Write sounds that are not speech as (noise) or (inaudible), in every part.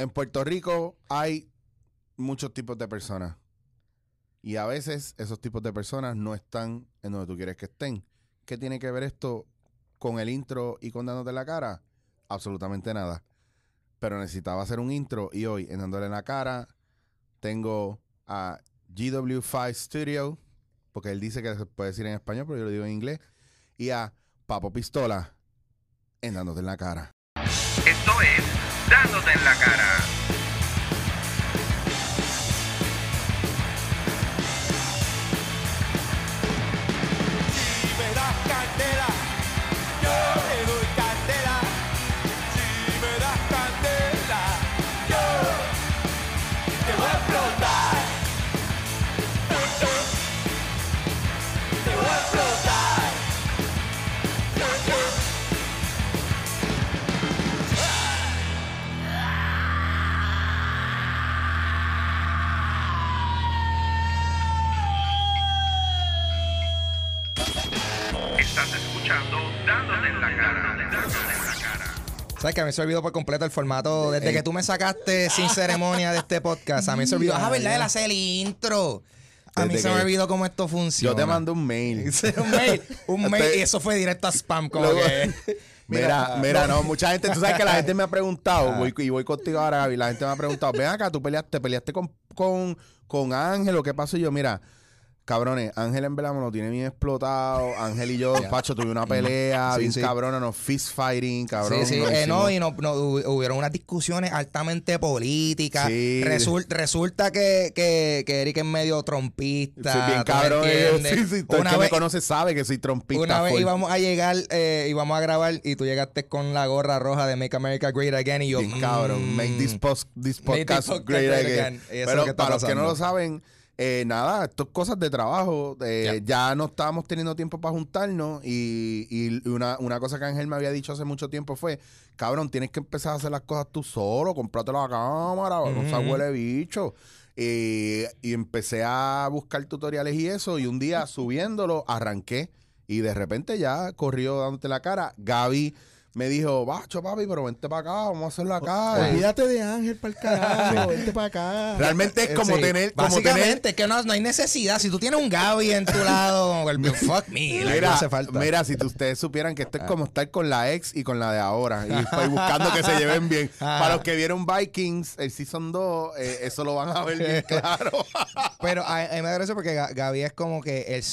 En Puerto Rico hay muchos tipos de personas. Y a veces esos tipos de personas no están en donde tú quieres que estén. ¿Qué tiene que ver esto con el intro y con dándote la cara? Absolutamente nada. Pero necesitaba hacer un intro y hoy en dándole la cara tengo a GW5 Studio, porque él dice que se puede decir en español, pero yo lo digo en inglés, y a Papo Pistola en dándote en la cara. Esto es Dándote en la cara. ¿Sabes que a mí se olvidó por completo el formato? Desde que tú me sacaste sin (laughs) ceremonia de este podcast, a mí se olvidó. Ah, ¿verdad? Él hace el intro. A mí se me olvidó cómo esto funciona. Yo te mando (laughs) un mail. Un mail. Un mail. Y eso fue directo a spam, como Luego- que. (laughs) Mira, mira, no, mucha gente, tú sabes que la gente me ha Ah. preguntado, voy, y voy contigo ahora, Gaby, la gente me ha preguntado, ven acá, tú peleaste, peleaste con, con, con Ángel, ¿o qué pasó? Y yo, mira, cabrones, Ángel en me lo tiene bien explotado, Ángel y yo, (laughs) Pacho, tuve una pelea, Sí, bien sí. cabrona, nos fist fighting, cabrón. Sí, sí, eh, no, y no, no, hu- hubieron unas discusiones altamente políticas. Sí. Resul- resulta que, que, que Eric es medio trompista. Bien ¿tú me cabrón, eh, sí, sí, todo el Una que me conoce sabe que soy trompista. una vez full. íbamos a llegar, eh, íbamos a grabar y tú llegaste con la gorra roja de Make America Great Again y yo... Bien cabrón. mm, Make this, post, this Make podcast this podcast great great again. Pero lo para los que no lo saben, eh, nada, esto es cosas de trabajo. eh, ya. no estábamos teniendo tiempo para juntarnos. Y, y una, una cosa que Ángel me había dicho hace mucho tiempo fue: cabrón, tienes que empezar a hacer las cosas tú solo, comprate la cámara, no se Ujú. huele bicho. Y, y empecé a buscar tutoriales y eso. Y un día subiéndolo, arranqué. Y de repente ya corrió dándote la cara. Gaby me dijo, bacho papi, pero vente para acá, vamos a hacerlo acá. Y- Olvídate de Ángel para el carajo, vente para acá. Realmente es como Sí, tener, como tener, Básicamente, es que no, no hay necesidad. Si tú tienes un Gaby en tu lado, el, fuck me, no Mira, hace falta. mira, si tú- ustedes supieran que esto es como estar con la ex y con la de ahora. Y estoy buscando que se lleven bien. (laughs) Para los que vieron Vikings, el Season 2, eh, eso lo van a ver bien (laughs) claro. Pero a, a mí me gracia porque Ga- Gaby es como que él,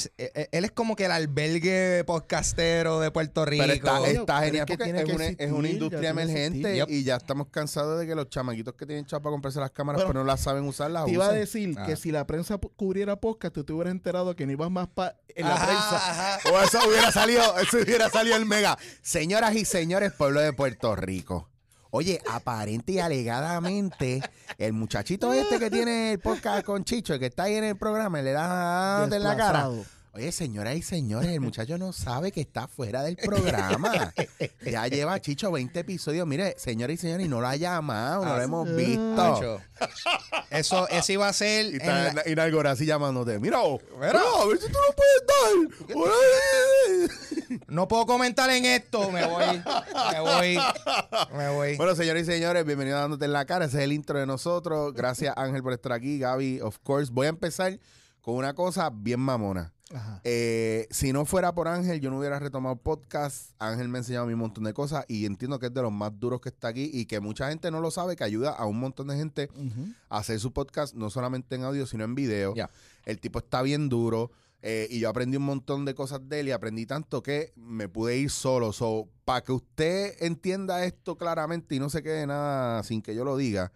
él es como que el albergue podcastero de Puerto Rico. Pero está, está pero genial es que porque tiene es que una, es una industria emergente y ya estamos cansados de que los chamaquitos que tienen chapa para comprarse las cámaras Bueno, pero no las saben usar, las Te iba a decir Ah. que si la prensa cubriera podcast, tú te hubieras enterado que no ibas más pa en la Ajá, prensa. ajá. O eso hubiera salido, eso hubiera salido el mega. Señoras y señores, pueblo de Puerto Rico. Oye, aparente y alegadamente, el muchachito este que tiene el podcast con Chicho, el que está ahí en el programa, le da en la cara. Oye, señoras y señores, el muchacho no sabe que está fuera del programa. (laughs) Ya lleva Chicho 20 episodios. Mire, señoras y señores, y no lo ha llamado, no lo hemos visto. Nacho, Eso, eso iba a ser. Y está la- así llamándote. Mira, Mira. a ver si tú lo puedes dar. no puedo comentar en esto. Me voy. Me voy. Me voy. Bueno, señores y señores, bienvenidos a Dándote en la Cara. Ese es el intro de nosotros. Gracias, Ángel, por estar aquí. Gaby, of course. Voy a empezar con una cosa bien mamona. Ajá. Eh, si no fuera por Ángel, yo no hubiera retomado podcast. Ángel me ha enseñado a mí un montón de cosas y entiendo que es de los más duros que está aquí y que mucha gente no lo sabe, que ayuda a un montón de gente a hacer su podcast, no solamente en audio, sino en video. El tipo está bien duro. eh, y yo aprendí un montón de cosas de él y aprendí tanto que me pude ir solo. So, para que usted entienda esto claramente y no se quede nada sin que yo lo diga,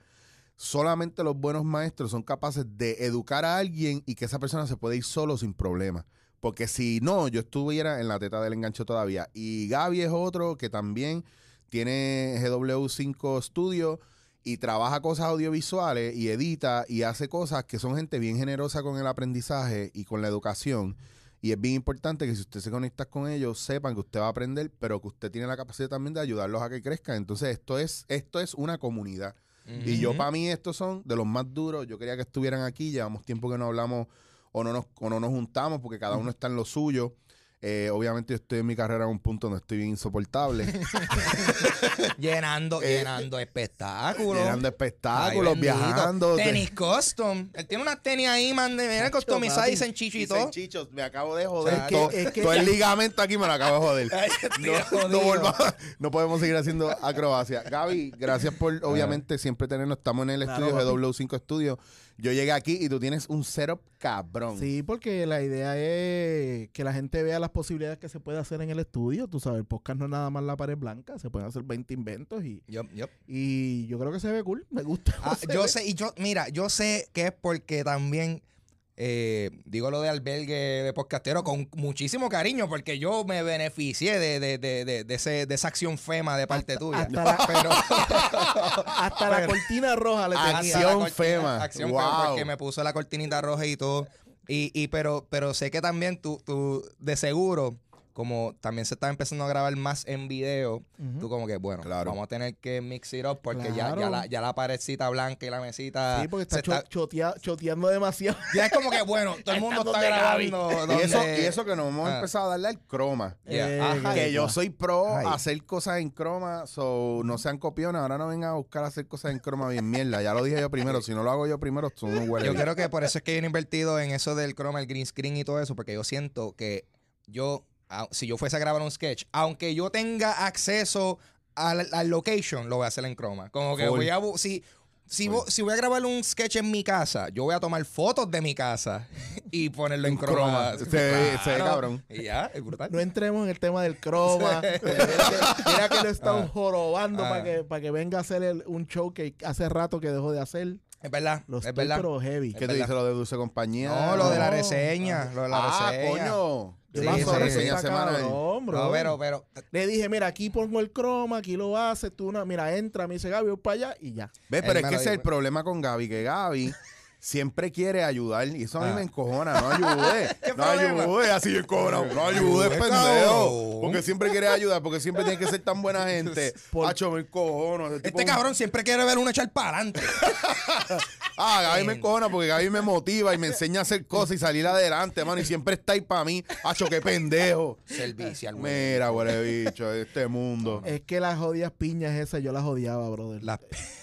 solamente los buenos maestros son capaces de educar a alguien y que esa persona se puede ir solo sin problema. Porque si no, yo estuviera en la teta del engancho todavía. Y Gaby es otro que también tiene GW5 Studio y trabaja cosas audiovisuales y edita y hace cosas que son gente bien generosa con el aprendizaje y con la educación. Y es bien importante que si usted se conecta con ellos, sepan que usted va a aprender, pero que usted tiene la capacidad también de ayudarlos a que crezcan. Entonces, esto es, esto es una comunidad. Y yo, para mí, estos son de los más duros. Yo quería que estuvieran aquí. Llevamos tiempo que no hablamos o no nos, o no nos juntamos porque cada uno está en lo suyo. Eh, obviamente yo estoy en mi carrera en un punto donde estoy bien insoportable. (laughs) Llenando, Eh, llenando espectáculos. Llenando espectáculos, Ay, viajando. Tenis custom. Él tiene unas tenis ahí, man, de mira, customizadas, papi. dicen chicho y Dicen todo. chichos, me acabo de joder. Es que- todo, es que- todo el ligamento aquí me lo acabo de joder. (laughs) No, no, volvamos- no podemos seguir haciendo acrobacia. Gaby, gracias por obviamente siempre tenernos. Estamos en el Claro, estudio papi. GW5 Studio. Yo llegué aquí y tú tienes un setup cabrón. Sí, porque la idea es que la gente vea las posibilidades que se puede hacer en el estudio. Tú sabes, el podcast no es nada más la pared blanca, se pueden hacer 20 inventos y, y yo creo que se ve cool, me gusta. (laughs) Ah, yo ve. sé, y yo, mira, yo sé que es porque también eh, digo lo de albergue de podcastero con muchísimo cariño, porque yo me beneficié de, de, de, de, de ese, de esa acción fema de parte tuya. (laughs) (laughs) hasta la- Pero Hasta la cortina roja le tenía. Acción cortina- fema. Acción Wow. fema, porque me puso la cortinita roja y todo. Y, y pero, pero sé que también tú, tú, de seguro, como también se está empezando a grabar más en video, tú como que, bueno, Claro. vamos a tener que mix it up porque ya, ya, la, ya la paredcita blanca y la mesita Sí, porque se está, cho- chotea- choteando demasiado. (laughs) ya es como que, bueno, todo el mundo Está está donde grabando. Y eso, donde- y eso que nos hemos Ah. empezado a darle al croma. Yeah. Eh, Ajá. Que yo soy pro Ay. a hacer cosas en croma, so no sean copiones, ahora no vengan a buscar hacer cosas en croma bien mierda. Ya lo dije yo primero, si no lo hago yo primero, son unos huele. Yo creo que por eso es que yo he invertido en eso del chroma, el green screen y todo eso, porque yo siento que yo, a- si yo fuese a grabar un sketch, aunque yo tenga acceso al, al location, lo voy a hacer en chroma. Como que Full. voy a... Si, si, vo- si voy a grabar un sketch en mi casa, yo voy a tomar fotos de mi casa (laughs) y ponerlo en, croma. croma. (laughs) Se ve- se ve cabrón. Y ya, es brutal. No entremos en el tema del croma. porque mira que- Mira que lo están Ah. jorobando Ah. para que, para que venga a hacer el- un show que hace rato que dejó de hacer. Es verdad, Lo es verdad. pero heavy. ¿Qué Es te verdad. dice lo de Dulce Compañía? No, lo de la reseña, lo de la ah, reseña. coño. ¿Qué Sí, pasó? sí, Reseña sí. semanal. cabrón, bro. No, pero, pero, Le dije, mira, aquí pongo el croma, aquí lo haces, tú una, mira, entra, me dice Gaby, voy para allá y ya. ¿Ves? Él Pero es que ese es el problema con Gaby, que Gaby (laughs) siempre quiere ayudar y eso a mí Ah. me encojona. No ayude, (laughs) no problema? ayude, así encojonado. No ayude, Ayude, pendejo. Porque siempre quiere ayudar, porque siempre tiene que ser tan buena (laughs) gente. Por- Hacho, me encojono. tipo- este cabrón siempre quiere ver uno echar para adelante. (laughs) Ah, Gaby me encojona porque Gaby me motiva y me enseña a hacer cosas y salir adelante, mano. Y siempre está ahí para mí. Hacho, qué pendejo. Servicio al güey. Mira, huele bicho, este mundo. Es que las jodidas piñas esas yo las odiaba, brother. La-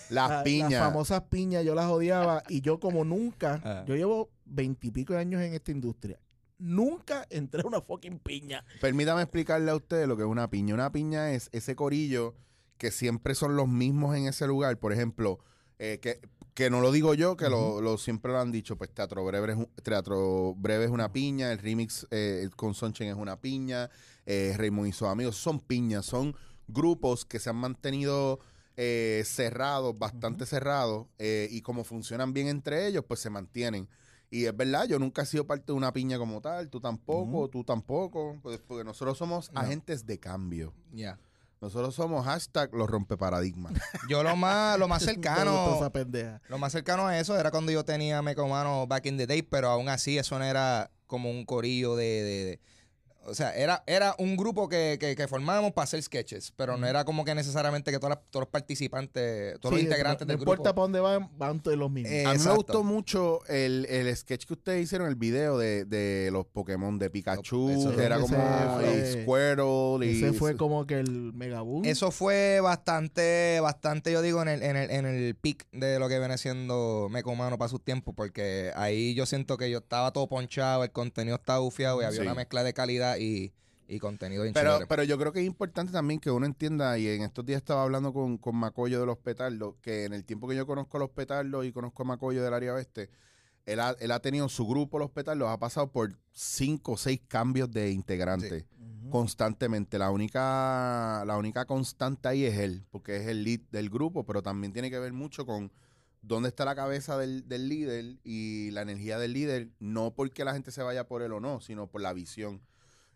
Las La- piñas. Las famosas piñas yo las odiaba y yo como nunca, Ah. yo llevo veintipico de años en esta industria. Nunca entré a una fucking piña. Permítame explicarle a ustedes lo que es una piña. Una piña es ese corillo que siempre son los mismos en ese lugar. Por ejemplo, eh, que, que no lo digo yo, que lo, lo- siempre lo han dicho, pues Teatro Breve es, un- Teatro Breve es una piña, el remix eh, con Sonchen es una piña, eh, Raymond y sus amigos son piñas, son grupos que se han mantenido eh, cerrados, bastante cerrados, eh, y como funcionan bien entre ellos, pues se mantienen. Y es verdad, yo nunca he sido parte de una piña como tal, tú tampoco, tú tampoco, pues, porque nosotros somos No. agentes de cambio. Ya. Nosotros somos hashtag los rompeparadigmas. (laughs) Yo lo más, lo más (laughs) cercano, lo más cercano a eso era cuando yo tenía Mecomano back in the day, pero aún así eso no era como un corillo de, de- de- o sea, era, era un grupo que, que, que formábamos para hacer sketches, pero no era como que necesariamente que todas las- todos los participantes, todos Sí, los integrantes no, del no grupo. importa para dónde van, van todos los mismos. Eh, A mí me Exacto. gustó mucho el, el sketch que ustedes hicieron, el video de, de los Pokémon de Pikachu, Eso- que era ese como fue- y Squirtle y... Ese fue como que el megaboom. Eso fue bastante, bastante, yo digo, en el, en el, en el peak de lo que viene siendo Mecomano para sus tiempos, porque ahí yo siento que yo estaba todo ponchado, el contenido estaba bufiado y había Sí. una mezcla de calidad y, y contenido bien Pero, chévere. pero yo creo que es importante también que uno entienda, y en estos días estaba hablando con, con Macoyo de los petardos, que en el tiempo que yo conozco a los petardos y conozco a Macoyo del área oeste, él ha, él ha tenido su grupo, los petardos, ha pasado por cinco o seis cambios de integrantes constantemente. La única, la única constante ahí es él, porque es el lead del grupo, pero también tiene que ver mucho con dónde está la cabeza del, del líder y la energía del líder, no porque la gente se vaya por él o no, sino por la visión.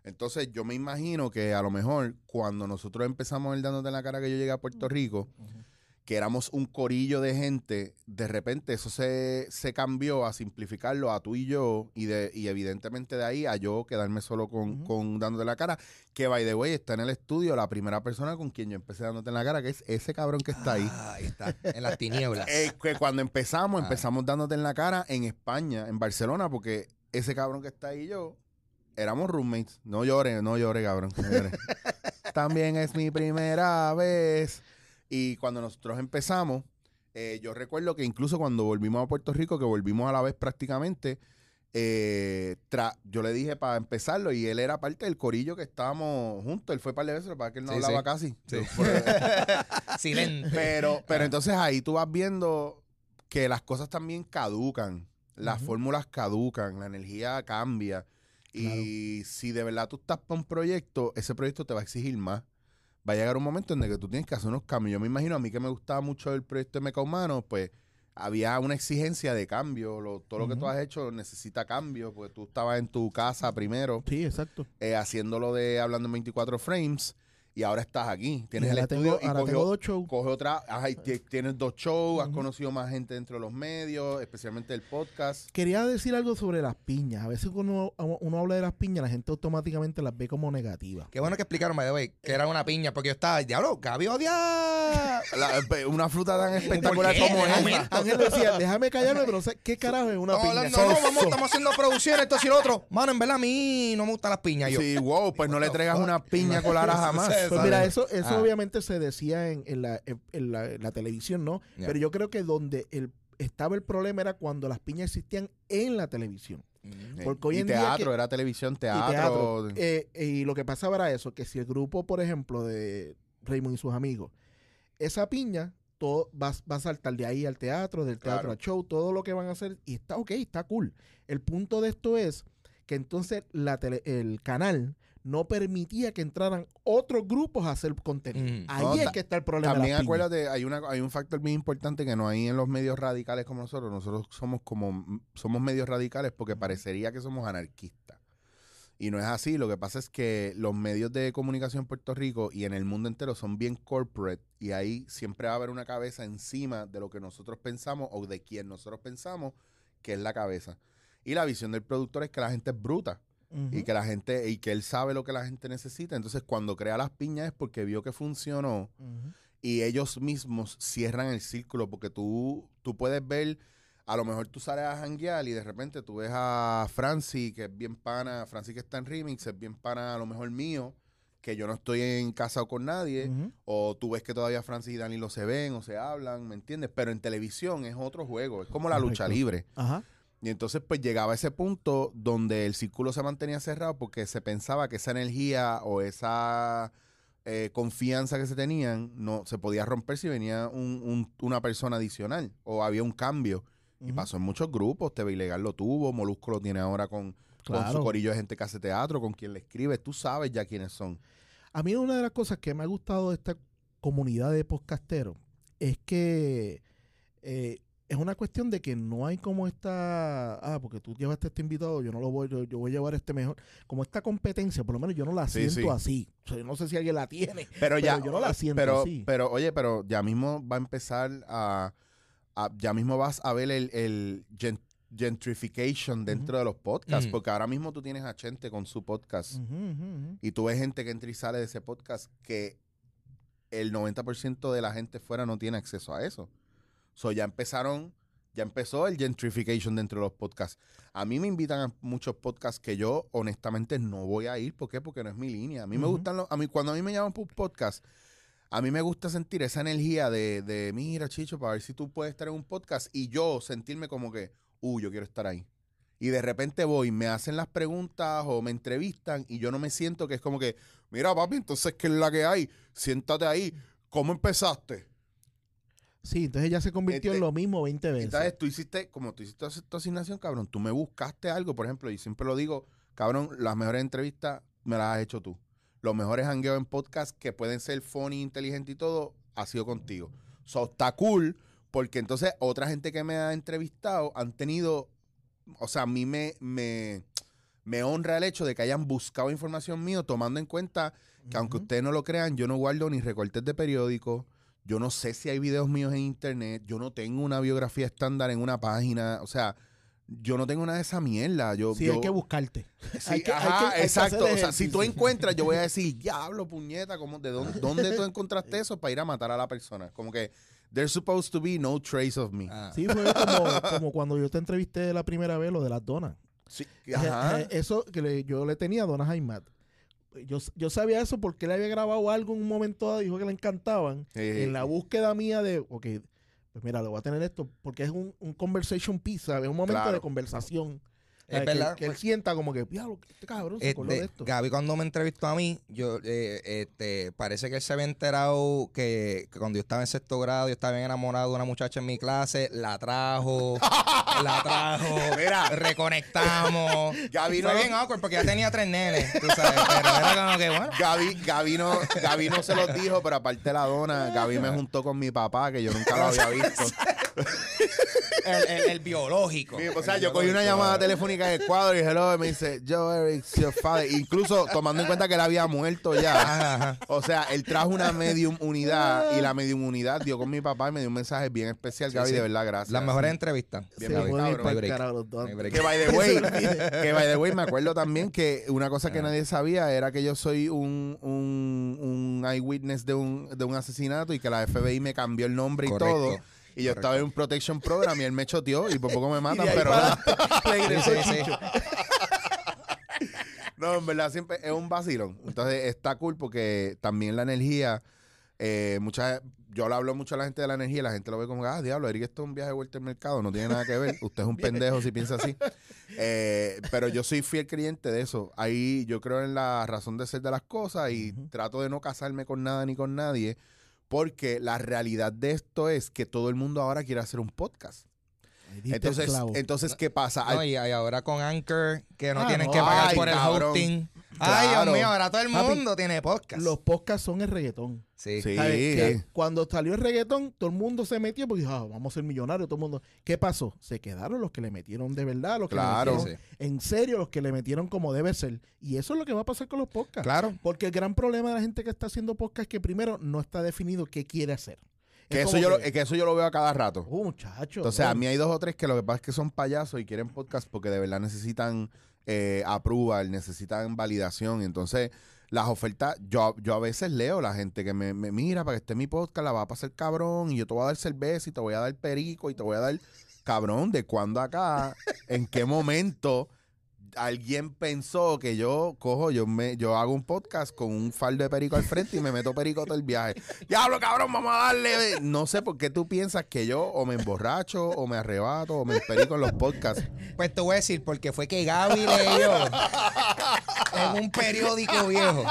Entonces yo me imagino que a lo mejor cuando nosotros empezamos el dándote en la cara que yo llegué a Puerto Rico, que éramos un corillo de gente, de repente eso se, se cambió a simplificarlo a tú y yo, y, de, y evidentemente de ahí a yo quedarme solo con, con dándote la cara, que by the way está en el estudio la primera persona con quien yo empecé dándote en la cara, que es ese cabrón que está ahí. Ah, ahí está, en las tinieblas. (laughs) Eh, que cuando empezamos, Ah. empezamos dándote en la cara en España, en Barcelona, porque ese cabrón que está ahí y yo éramos roommates. No llore, no llore, cabrón. no llore. (laughs) También es mi primera vez. Y cuando nosotros empezamos, eh, yo recuerdo que incluso cuando volvimos a Puerto Rico, que volvimos a la vez prácticamente, eh, tra- yo le dije para empezarlo y él era parte del corillo que estábamos juntos. Él fue par de veces, para que él no Sí, hablaba sí. casi. Sí. (laughs) Silente. pero, pero entonces ahí tú vas viendo que las cosas también caducan, las fórmulas caducan, la energía cambia. Y si de verdad tú estás para un proyecto, ese proyecto te va a exigir más. Va a llegar un momento en el que tú tienes que hacer unos cambios. Yo me imagino, a mí que me gustaba mucho el proyecto de Meca Humano, pues había una exigencia de cambio. Lo- todo lo que tú has hecho necesita cambio, porque tú estabas en tu casa primero, Sí, exacto. eh, haciéndolo de hablando en 24 frames, y ahora estás aquí. Tienes Y el estudio tengo, y ahora cogió- tengo dos shows. coge otra, ajá, y tienes dos shows, has conocido más gente dentro de los medios, especialmente el podcast. Quería decir algo sobre las piñas. A veces cuando uno, uno habla de las piñas, la gente automáticamente las ve como negativas. Qué bueno que explicaron, by the way, que era una piña, porque yo estaba, diablo, Gaby odia. (laughs) La- pe- una fruta tan espectacular como esa. Ángel decía, déjame callarme, pero sé qué carajo es una piña. hablando, no, vamos, estamos haciendo producción, esto y lo otro. Mano, en verdad a mí no me gustan las piñas. Yo, Sí, wow, pues no le traigas una piña colada jamás. (laughs) Pues mira, eso, eso Ah. obviamente se decía en, en la, en- en la- en la televisión, ¿no? Pero yo creo que donde el, estaba el problema era cuando las piñas existían en la televisión. Mm. Porque hoy y en día teatro, que- era televisión, Y teatro. teatro. Eh, y lo que pasaba era eso, que si el grupo, por ejemplo, de Raymond y sus amigos, esa piña todo va, va a saltar de ahí al teatro, del teatro Claro. al show, todo lo que van a hacer, y está ok, está cool. El punto de esto es que entonces la tele- el canal no permitía que entraran otros grupos a hacer contenido. Mm. Ahí No, es que está el problema. También acuérdate, hay, una, hay un factor bien importante que no hay en los medios radicales como nosotros. Nosotros somos como somos medios radicales porque parecería que somos anarquistas. Y no es así. Lo que pasa es que los medios de comunicación en Puerto Rico y en el mundo entero son bien corporate. Y ahí siempre va a haber una cabeza encima de lo que nosotros pensamos o de quien nosotros pensamos que es la cabeza. Y la visión del productor es que la gente es bruta Y que la gente y que él sabe lo que la gente necesita. Entonces, cuando crea las piñas es porque vio que funcionó y ellos mismos cierran el círculo porque tú, tú puedes ver, a lo mejor tú sales a janguear y de repente tú ves a Franci, que es bien pana, Franci que está en remix, es bien pana a lo mejor mío, que yo no estoy en casa con nadie, o tú ves que todavía Francis y Danilo se ven o se hablan, ¿me entiendes? Pero en televisión es otro juego, es como la lucha libre. Ajá. Y entonces pues llegaba a ese punto donde el círculo se mantenía cerrado porque se pensaba que esa energía o esa eh, confianza que se tenían no se podía romper si venía un- un- una persona adicional o había un cambio. Y pasó en muchos grupos, TV Ilegal lo tuvo, Molusco lo tiene ahora con, con su corillo de gente que hace teatro, con quien le escribe, tú sabes ya quiénes son. A mí una de las cosas que me ha gustado de esta comunidad de podcasteros es que eh, es una cuestión de que no hay como esta, ah, porque tú llevaste este invitado, yo no lo voy, yo, yo voy a llevar este mejor, como esta competencia, por lo menos yo no la Sí, siento sí. así. O sea, yo no sé si alguien la tiene. (laughs) Pero, ya, yo no la siento pero, así. pero oye, pero ya mismo va a empezar a, a- ya mismo vas a ver el, el gen- gentrification dentro de los podcasts, Ujú. porque ahora mismo tú tienes a Chente con su podcast y tú ves gente que entra y sale de ese podcast que el 90% de la gente fuera no tiene acceso a eso. So ya empezaron, ya empezó el gentrification dentro de los podcasts. A mí me invitan a muchos podcasts que yo honestamente no voy a ir. ¿Por qué? Porque no es mi línea. A mí me gustan los, a mí cuando a mí me llaman por un podcast, a mí me gusta sentir esa energía de, de mira, Chicho, para ver si tú puedes estar en un podcast y yo sentirme como que, uh, yo quiero estar ahí. Y de repente voy, me hacen las preguntas o me entrevistan y yo no me siento que es como que, mira, papi, entonces, ¿qué es la que hay? Siéntate ahí. ¿Cómo empezaste? Sí, entonces ya se convirtió Este- en lo mismo 20 veces. Entonces, tú hiciste, como tú hiciste tu asignación, cabrón, tú me buscaste algo, por ejemplo, y siempre lo digo, cabrón, las mejores entrevistas me las has hecho tú. Los mejores hangueos en podcast que pueden ser funny, inteligente y todo, ha sido contigo. So, está cool, porque entonces otra gente que me ha entrevistado han tenido, o sea, a mí me, me, me honra el hecho de que hayan buscado información mío, tomando en cuenta que aunque ustedes no lo crean, yo no guardo ni recortes de periódicos, yo no sé si hay videos míos en internet, yo no tengo una biografía estándar en una página, o sea, yo no tengo nada de esa mierda. Yo, Sí, yo- hay que buscarte. Sí, hay que- hay ajá, que- hay que exacto. O sea, si tú encuentras, yo voy a (laughs) decir, diablo, puñeta, ¿cómo, ¿de dónde, dónde tú encontraste eso para ir a matar a la persona? Como que, there's supposed to be no trace of me. Ah. Sí, fue como, como cuando yo te entrevisté la primera vez, lo de las donas. Sí, Eh, ajá. eh, Eso que le- yo le tenía a Donna Jaimat. Yo, yo sabía eso porque él había grabado algo en un momento dado y dijo que le encantaban. En la búsqueda mía de, ok, pues mira, le voy a tener esto, porque es un, un conversation piece, ¿sabes? Un momento Claro. de conversación. Es verdad. Que, él sienta como que, diablo, este cabrón se de Este, esto. Gaby cuando me entrevistó a mí, yo eh, este, parece que él se había enterado que, que cuando yo estaba en sexto grado, yo estaba bien enamorado de una muchacha en mi clase, la trajo, (laughs) la trajo, Mira. reconectamos. Gaby no- Fue bien awkward porque ya tenía tres nenes, tú sabes, pero era como que bueno. Gaby, Gaby, no, Gaby no se los dijo, pero aparte de la dona, Gaby me juntó con mi papá, que yo nunca lo había visto. (laughs) El, el- el biológico. O sea, El yo cogí una llamada telefónica en el cuadro y hello, y me dice, Joe Eric, your father. Incluso tomando en cuenta que él había muerto ya. O sea, él trajo una medium unidad y la medium unidad dio con mi papá y me dio un mensaje bien especial, Sí, Gaby, sí. de verdad, gracias. Las mejores entrevistas. Bien, break. Que by the way, (laughs) que by the way, me acuerdo también que una cosa que Ah. nadie sabía era que yo soy un, un, un eyewitness de un, de un asesinato y que la FBI me cambió el nombre Correcto, y todo. Y yo estaba en un protection program y él me choteó y por poco me (laughs) matan, pero nada. (laughs) (laughs) No, en verdad siempre es un vacilón. Entonces está cool porque también la energía, eh, muchas, yo le hablo mucho a la gente de la energía y la gente lo ve como, ah, diablo, Eric, esto es un viaje de vuelta al mercado, no tiene nada que ver. Usted es un pendejo si piensa así. Eh, pero yo soy fiel creyente de eso. Ahí yo creo en la razón de ser de las cosas y trato de no casarme con nada ni con nadie. Porque la realidad de esto es que todo el mundo ahora quiere hacer un podcast. Entonces, entonces ¿qué pasa? No, y, y ahora con Anchor, que no Ah, tienen no. que pagar Ay, por el cabrón. hosting. Ay, Claro. Dios mío, ahora todo el Papi, mundo tiene podcast. Los podcasts son el reggaetón. Sí. Sí. Cuando salió el reggaetón, todo el mundo se metió porque dijo, ah, vamos a ser millonarios, todo el mundo. ¿Qué pasó? Se quedaron los que le metieron de verdad, los que Claro. le metieron en serio, los que le metieron como debe ser. Y eso es lo que va a pasar con los podcasts. Claro. Porque el gran problema de la gente que está haciendo podcast es que primero no está definido qué quiere hacer. que, Es eso yo lo, que, que eso yo lo veo a cada rato. "Oh, muchacho. Entonces, a bro". mí hay dos o tres que lo que pasa es que son payasos y quieren podcast porque de verdad necesitan eh, approval, necesitan validación. Entonces, las ofertas, yo, yo a veces leo la gente que me, me mira para que esté mi podcast, la va a pasar cabrón y yo te voy a dar cerveza y te voy a dar perico y te voy a dar cabrón. ¿De cuándo acá? ¿En qué momento? Alguien pensó que yo cojo, yo me, yo hago un podcast con un faldo de perico al frente y me meto perico todo el viaje. (laughs) Diablo, cabrón, vamos a darle. No sé por qué tú piensas que yo o me emborracho o me arrebato o me perico en los podcasts. Pues te voy a decir, porque fue que Gaby leyó en un periódico viejo.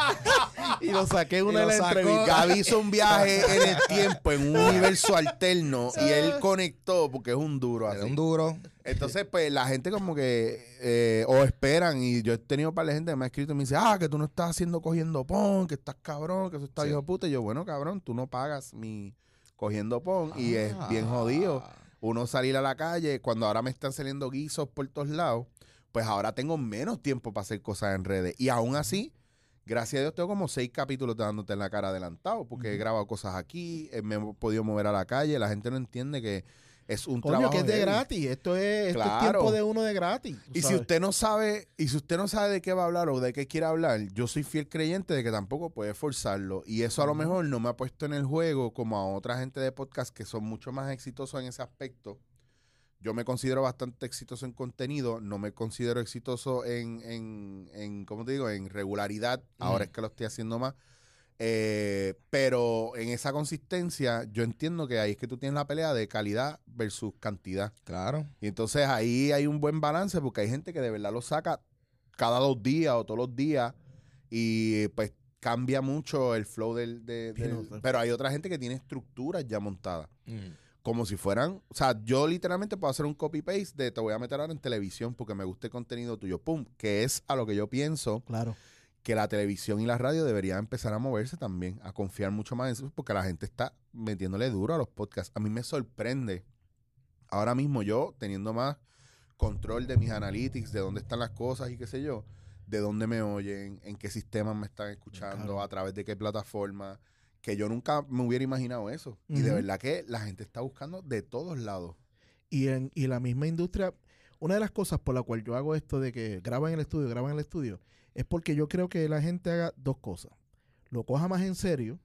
Y lo saqué en una de las entrevistas. Gaby hizo un viaje en el tiempo, en un universo alterno, y él conectó porque es un duro así. un duro. Entonces, pues la gente como que eh, o esperan, y yo he tenido para la gente que me ha escrito y me dice, ah, que tú no estás haciendo cogiendo pon, que estás cabrón, que eso está Sí. hijo puta. Y yo, bueno, cabrón, tú no pagas mi cogiendo pon, y es Ah. bien jodido. Uno salir a la calle, cuando ahora me están saliendo guisos por todos lados, pues ahora tengo menos tiempo para hacer cosas en redes. Y aún así, gracias a Dios, tengo como seis capítulos dándote en la cara adelantado, porque he grabado cosas aquí, eh, me he podido mover a la calle, la gente no entiende que es un Coño, trabajo que es de heavy. gratis. Esto es, esto es Claro. tiempo de uno de gratis. Y si usted no sabe, y si usted no sabe de qué va a hablar o de qué quiere hablar, yo soy fiel creyente de que tampoco puede forzarlo. Y eso a lo mejor no me ha puesto en el juego como a otra gente de podcast que son mucho más exitosos en ese aspecto. Yo me considero bastante exitoso en contenido, no me considero exitoso en, en, en ¿cómo te digo? En regularidad. Ahora es que lo estoy haciendo más. Eh, pero en esa consistencia, yo entiendo que ahí es que tú tienes la pelea de calidad versus cantidad. Claro. Y entonces ahí hay un buen balance porque hay gente que de verdad lo saca cada dos días o todos los días y pues cambia mucho el flow del... del- sé. pero hay otra gente que tiene estructuras ya montadas. Como si fueran... O sea, yo literalmente puedo hacer un copy-paste de te voy a meter ahora en televisión porque me gusta el contenido tuyo. ¡Pum! Que es a lo que yo pienso Claro. Que la televisión y la radio deberían empezar a moverse también, a confiar mucho más en eso, porque la gente está metiéndole duro a los podcasts. A mí me sorprende ahora mismo yo teniendo más control de mis analytics, de dónde están las cosas y qué sé yo, de dónde me oyen, en qué sistemas me están escuchando, Claro. a través de qué plataforma, que yo nunca me hubiera imaginado eso. Y de verdad que la gente está buscando de todos lados. Y, en, y la misma industria, una de las cosas por la cual yo hago esto de que graba en el estudio, graba en el estudio, es porque yo creo que la gente haga dos cosas. Lo coja más en serio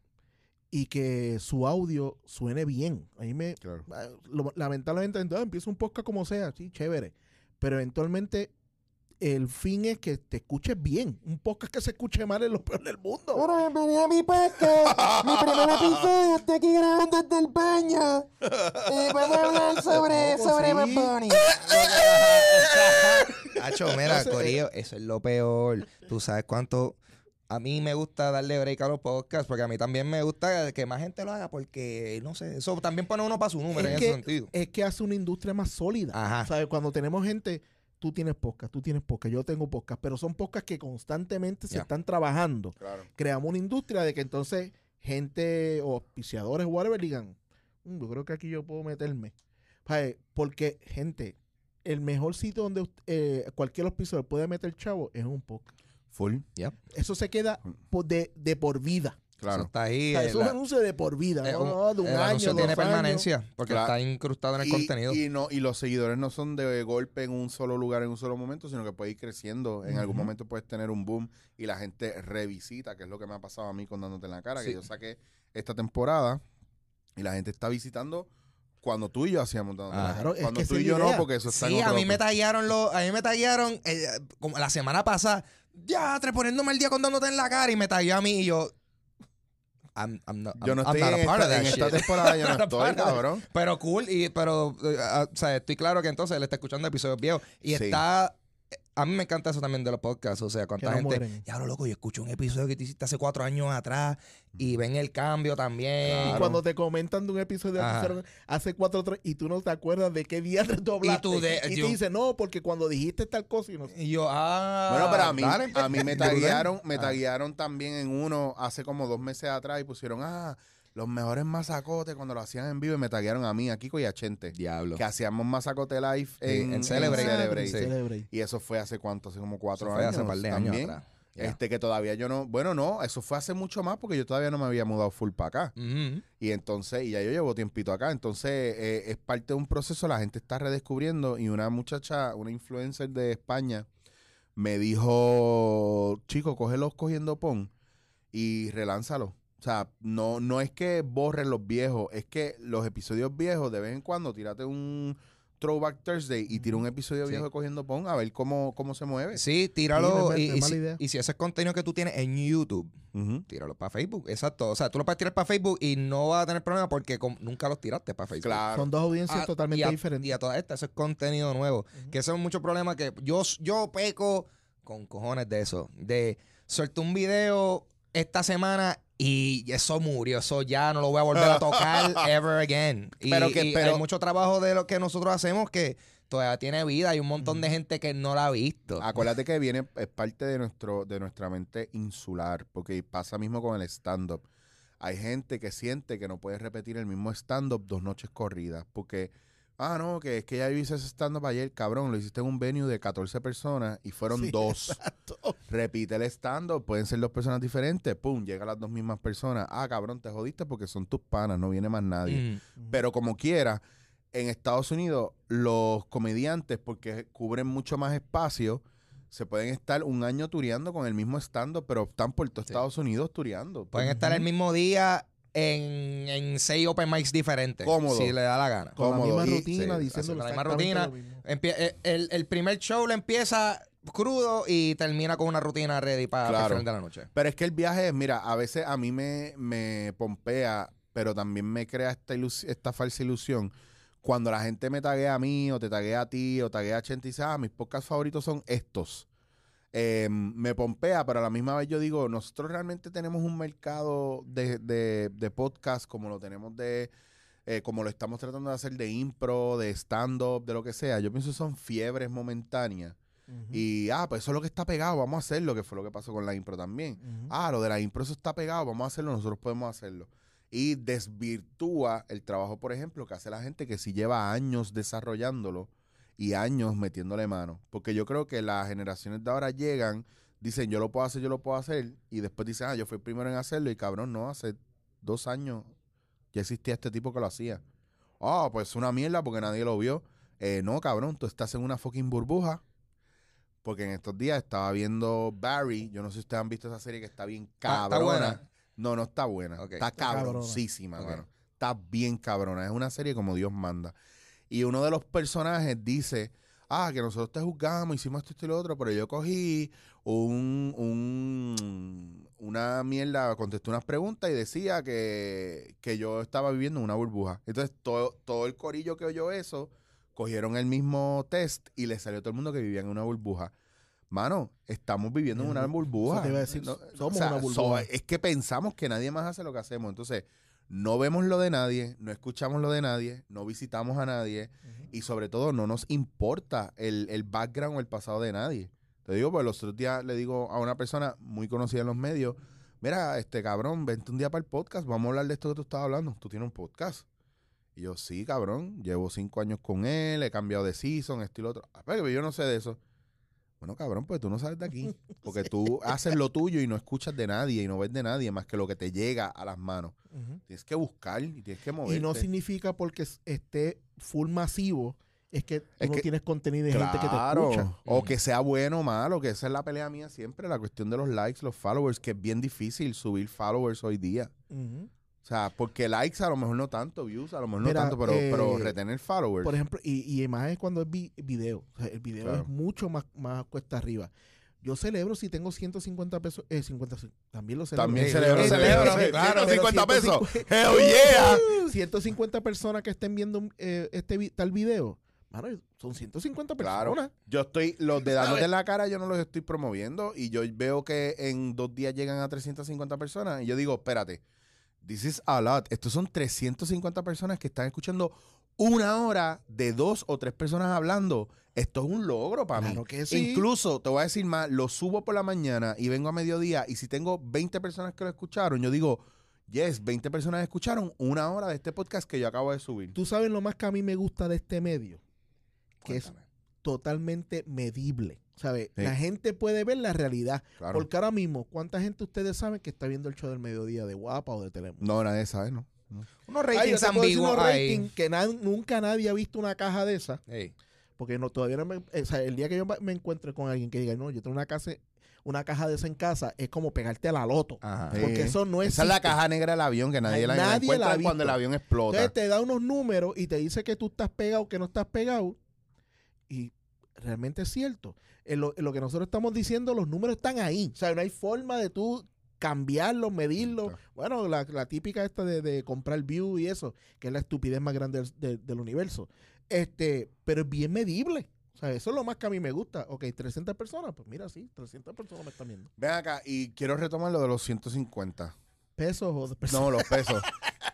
y que su audio suene bien. A mí me, Claro. ah, lo- lamentablemente, entonces empieza un podcast como sea, sí, chévere. Pero eventualmente el fin es que te escuches bien. Un podcast que se escuche mal es lo peor del mundo. Ahora bienvenido a mi podcast. mi primer episodio. Estoy aquí grabando desde el baño. Y vamos a hablar sobre, ¿Cómo sobre? Bad Bunny. (laughs) Hacho, mira, Corillo, eso es lo peor. Tú sabes cuánto. A mí me gusta darle break a los podcasts porque a mí también me gusta que más gente lo haga porque, no sé, eso también pone uno para su número Es en que- ese sentido. Es que hace una industria más sólida. Ajá. ¿Sabes? Cuando tenemos gente, tú tienes podcast, tú tienes podcast, yo tengo podcast, pero son podcasts que constantemente se Ya. están trabajando. Claro. Creamos una industria de que entonces gente o auspiciadores, whatever, digan, "Mm, yo creo que aquí yo puedo meterme. Porque, gente, el mejor sitio donde eh, cualquier auspiciador puede meter chavo es en un podcast. Full. Eso se queda por de, de por vida. Eso Claro. está ahí. O sea, eh, eso es la- un anuncio de por vida. no, un- no, de un el año, anuncio tiene años. permanencia porque Claro. está incrustado en el Y- contenido. Y, no, y los seguidores no son de golpe en un solo lugar, en un solo momento, sino que puede ir creciendo. En algún momento puedes tener un boom y la gente revisita, que es lo que me ha pasado a mí con Dándote en la cara, Sí. que yo saqué esta temporada y la gente está visitando cuando tú y yo hacíamos Dándote en la Ah, cara. claro, es Cuando que tú y es yo no, porque eso está en Sí, a otro- mí me taguearon los, a mí me taguearon eh, como la semana pasada, ya, tres poniéndome el día contándote en la cara y me tagueó a mí y yo I'm, I'm not, Yo no I'm- estoy not en a part of esta, that en esta temporada, yo (laughs) no estoy, cabrón. Pero cool, y, pero, eh, ah, o sea, estoy claro que entonces él está escuchando episodios viejos y Sí. está... A mí me encanta eso también de los podcasts, o sea, cuánta no gente... Ya lo loco, yo escucho un episodio que te hiciste hace cuatro años atrás y ven el cambio también. Y cuando te comentan de un episodio hicieron hace cuatro o tres y tú no te acuerdas de qué día (laughs) tú hablaste. tú de- y yo- te dice, no, porque cuando dijiste tal cosa y no sé. Y yo, ah... Bueno, pero a mí, dale. a mí me (laughs) taguearon, me Ah. taguearon también en uno hace como dos meses atrás y pusieron, ah, los mejores masacotes cuando lo hacían en vivo y me taguearon a mí, a Kiko y a Chente. Diablo. Que hacíamos masacote live Sí, en, en Celebrate. Celebrate. Sí. Celebrate. Y eso fue hace cuánto, hace como cuatro Eso fue años. hace un par de años también. atrás. Este que todavía yo no, bueno, no, eso fue hace mucho más porque yo todavía no me había mudado full para acá. Y entonces, y ya yo llevo tiempito acá, entonces eh, es parte de un proceso, la gente está redescubriendo y una muchacha, una influencer de España, me dijo, chico, cógelos cogiendo pon y relánzalo. O sea, no, no es que borren los viejos, es que los episodios viejos, de vez en cuando, tírate un Throwback Thursday y tira un episodio Sí. viejo de cogiendo pon a ver cómo, cómo se mueve. Sí, tíralo. Sí, y, y mala si, idea. y si ese es contenido que tú tienes en YouTube, tíralo para Facebook. Exacto. O sea, tú lo puedes tirar para Facebook y no vas a tener problema porque nunca los tiraste para Facebook. Claro. Son dos audiencias Ah, totalmente y a, diferentes. Y a todas estas, eso es contenido nuevo. Que eso es mucho problema que yo, yo peco con cojones de eso. De solté un video esta semana y eso murió. Eso ya no lo voy a volver a tocar (laughs) ever again. Y, Pero que- y pero- hay mucho trabajo de lo que nosotros hacemos que todavía tiene vida. Hay un montón de gente que no la ha visto. Acuérdate que viene, (laughs) es parte de nuestro, de nuestra mente insular, porque pasa mismo con el stand-up. Hay gente que siente que no puede repetir el mismo stand-up dos noches corridas, porque, ah, no, que es que ya hice ese stand-up ayer, cabrón, lo hiciste en un venue de 14 personas y fueron Sí, (laughs) dos. exacto. Repite el stand-up, pueden ser dos personas diferentes, pum, llegan las dos mismas personas. Ah, cabrón, te jodiste porque son tus panas, no viene más nadie. Mm. Pero como quiera, en Estados Unidos, los comediantes, porque cubren mucho más espacio, se pueden estar un año tureando con el mismo stand pero están por todo Sí. Estados Unidos tureando. Pueden estar el mismo día en, en seis open mics diferentes. Cómodo. Si le da la gana. Con la misma y- rutina, sí, diciendo la misma rutina. Eh, el, el primer show le empieza crudo y termina con una rutina ready para Claro. el final de la noche. Pero es que el viaje, mira, a veces a mí me, me pompea, pero también me crea esta, ilus- esta falsa ilusión. Cuando la gente me taguea a mí, o te taguea a ti, o taguea a Chente y dice, ah, mis podcasts favoritos son estos. Eh, me pompea, pero a la misma vez yo digo, nosotros realmente tenemos un mercado de, de, de podcast como lo tenemos de, eh, como lo estamos tratando de hacer de impro, de stand-up, de lo que sea. Yo pienso que son fiebres momentáneas. Y, ah, pues eso es lo que está pegado, vamos a hacerlo, que fue lo que pasó con la impro también. Ah, lo de la impro eso está pegado, vamos a hacerlo, nosotros podemos hacerlo. Y desvirtúa el trabajo, por ejemplo, que hace la gente que sí lleva años desarrollándolo y años metiéndole mano. Porque yo creo que las generaciones de ahora llegan, dicen yo lo puedo hacer, yo lo puedo hacer, y después dicen, ah, yo fui el primero en hacerlo, y cabrón, no, hace dos años ya existía este tipo que lo hacía. Ah, pues una mierda porque nadie lo vio. Eh, no, cabrón, tú estás en una fucking burbuja. Porque en estos días estaba viendo Barry. Yo no sé si ustedes han visto esa serie que está bien ¿Está- está cabrona. buena? No, no está buena. Está Está cabroncísima, Ok. mano. Está bien cabrona. Es una serie como Dios manda. Y uno de los personajes dice, ah, que nosotros te juzgamos, hicimos esto, esto y lo otro, pero yo cogí un, un- una mierda, contesté unas preguntas y decía que, que yo estaba viviendo en una burbuja. Entonces, todo, todo el corillo que oyó eso, cogieron el mismo test y le salió a todo el mundo que vivía en una burbuja. Mano, estamos viviendo en una Eso burbuja. te iba a decir, No, somos una burbuja. so- es que pensamos que nadie más hace lo que hacemos. Entonces, no vemos lo de nadie, no escuchamos lo de nadie, no visitamos a nadie y sobre todo no nos importa el, el background o el pasado de nadie. Te digo, pues los otros días le digo a una persona muy conocida en los medios, mira, este cabrón, vente un día para el podcast, vamos a hablar de esto que tú estabas hablando. Tú tienes un podcast. Y yo, sí, cabrón, llevo cinco años con él, he cambiado de season, esto y lo otro. Ah, pero yo no sé de eso. Bueno, cabrón, pues tú no sabes de aquí. (laughs) Porque tú haces lo tuyo y no escuchas de nadie y no ves de nadie más que lo que te llega a las manos. Tienes que buscar y tienes que moverte. Y no significa porque es- esté full masivo, es que tú Es no que- tienes contenido de gente que te Claro, escucha. O que sea bueno o malo, que esa es la pelea mía siempre, la cuestión de los likes, los followers, que es bien difícil subir followers hoy día. Ujú. O sea, porque likes a lo mejor no tanto, views a lo mejor Mira, no tanto, pero, eh, pero retener followers. Por ejemplo, y, y más es cuando es vi- video. O sea, el video Claro. es mucho más, más cuesta arriba. Yo celebro si tengo 150 pesos, eh, 50, también lo celebro. También Eh, celebro, eh, celebro, sí, claro, pero 50 pesos. 150 (laughs) ¡Hell yeah! 150 personas que estén viendo eh, este tal video. Mano, son 150 Claro. personas. Yo estoy, los de dándote en la cara, yo no los estoy promoviendo y yo veo que en dos días llegan a 350 personas y yo digo, espérate, this is a lot. Estos son 350 personas que están escuchando una hora de dos o tres personas hablando. Esto es un logro para Claro mí. que sí. Incluso, te voy a decir más, lo subo por la mañana y vengo a mediodía y si tengo 20 personas que lo escucharon, yo digo, yes, 20 personas escucharon una hora de este podcast que yo acabo de subir. Tú sabes lo más que a mí me gusta de este medio, que es totalmente medible. ¿Sabe? Sí. La gente puede ver la realidad. Claro. Porque ahora mismo, ¿cuánta gente ustedes saben que está viendo el show del mediodía de Guapa o de Telemundo? No, nadie sabe, ¿no? Unos Ay, yo ratings ambiguos unos ratings que na- nunca nadie ha visto una caja de esa. Porque no, todavía no me, o sea, el día que yo me encuentre con alguien que diga, no, yo tengo una casa, una caja de esa en casa, es como pegarte a la loto. Ajá. Sí. Porque eso no Esa es la caja negra del avión que nadie Ay, la nadie encuentra la ha cuando el avión explota. Entonces te da unos números y te dice que tú estás pegado, que no estás pegado. Y realmente es cierto. En lo, en lo que nosotros estamos diciendo, los números están ahí. O sea, no hay forma de tú cambiarlos, medirlos. Claro. Bueno, la, la típica esta de, de comprar view y eso, que es la estupidez más grande del, del- del universo. Este, pero es bien medible. O sea, eso es lo más que a mí me gusta. Ok, 300 personas, pues mira, sí, 300 personas me están viendo. Ven acá, y quiero retomar lo de los 150. ¿Pesos o de personas? No, los pesos.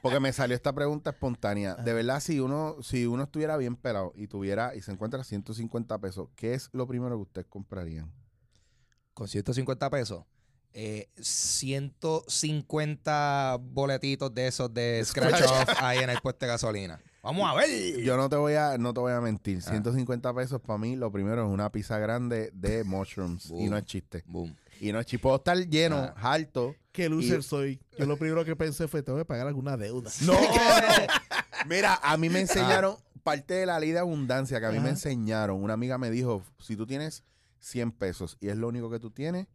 Porque me salió esta pregunta espontánea. De Ajá. verdad, si uno, si uno estuviera bien pelado y tuviera y se encuentra 150 pesos, ¿qué es lo primero que ustedes comprarían? Con 150 pesos. Eh, 150 boletitos de esos de Scratch. Off ahí en el puesto de gasolina. Vamos a ver. Yo no te voy a, no te voy a mentir. Ah. 150 pesos para mí, lo primero es una pizza grande de mushrooms. y no es chiste. Boom. Y no es chiste. Puedo estar lleno, Ah. harto. Qué loser Y- soy. Yo lo primero que pensé fue, tengo que pagar alguna deuda. (laughs) No. Mira, a mí me enseñaron parte de la ley de abundancia que a mí me enseñaron. Una amiga me dijo, si tú tienes 100 pesos y es lo único que tú tienes,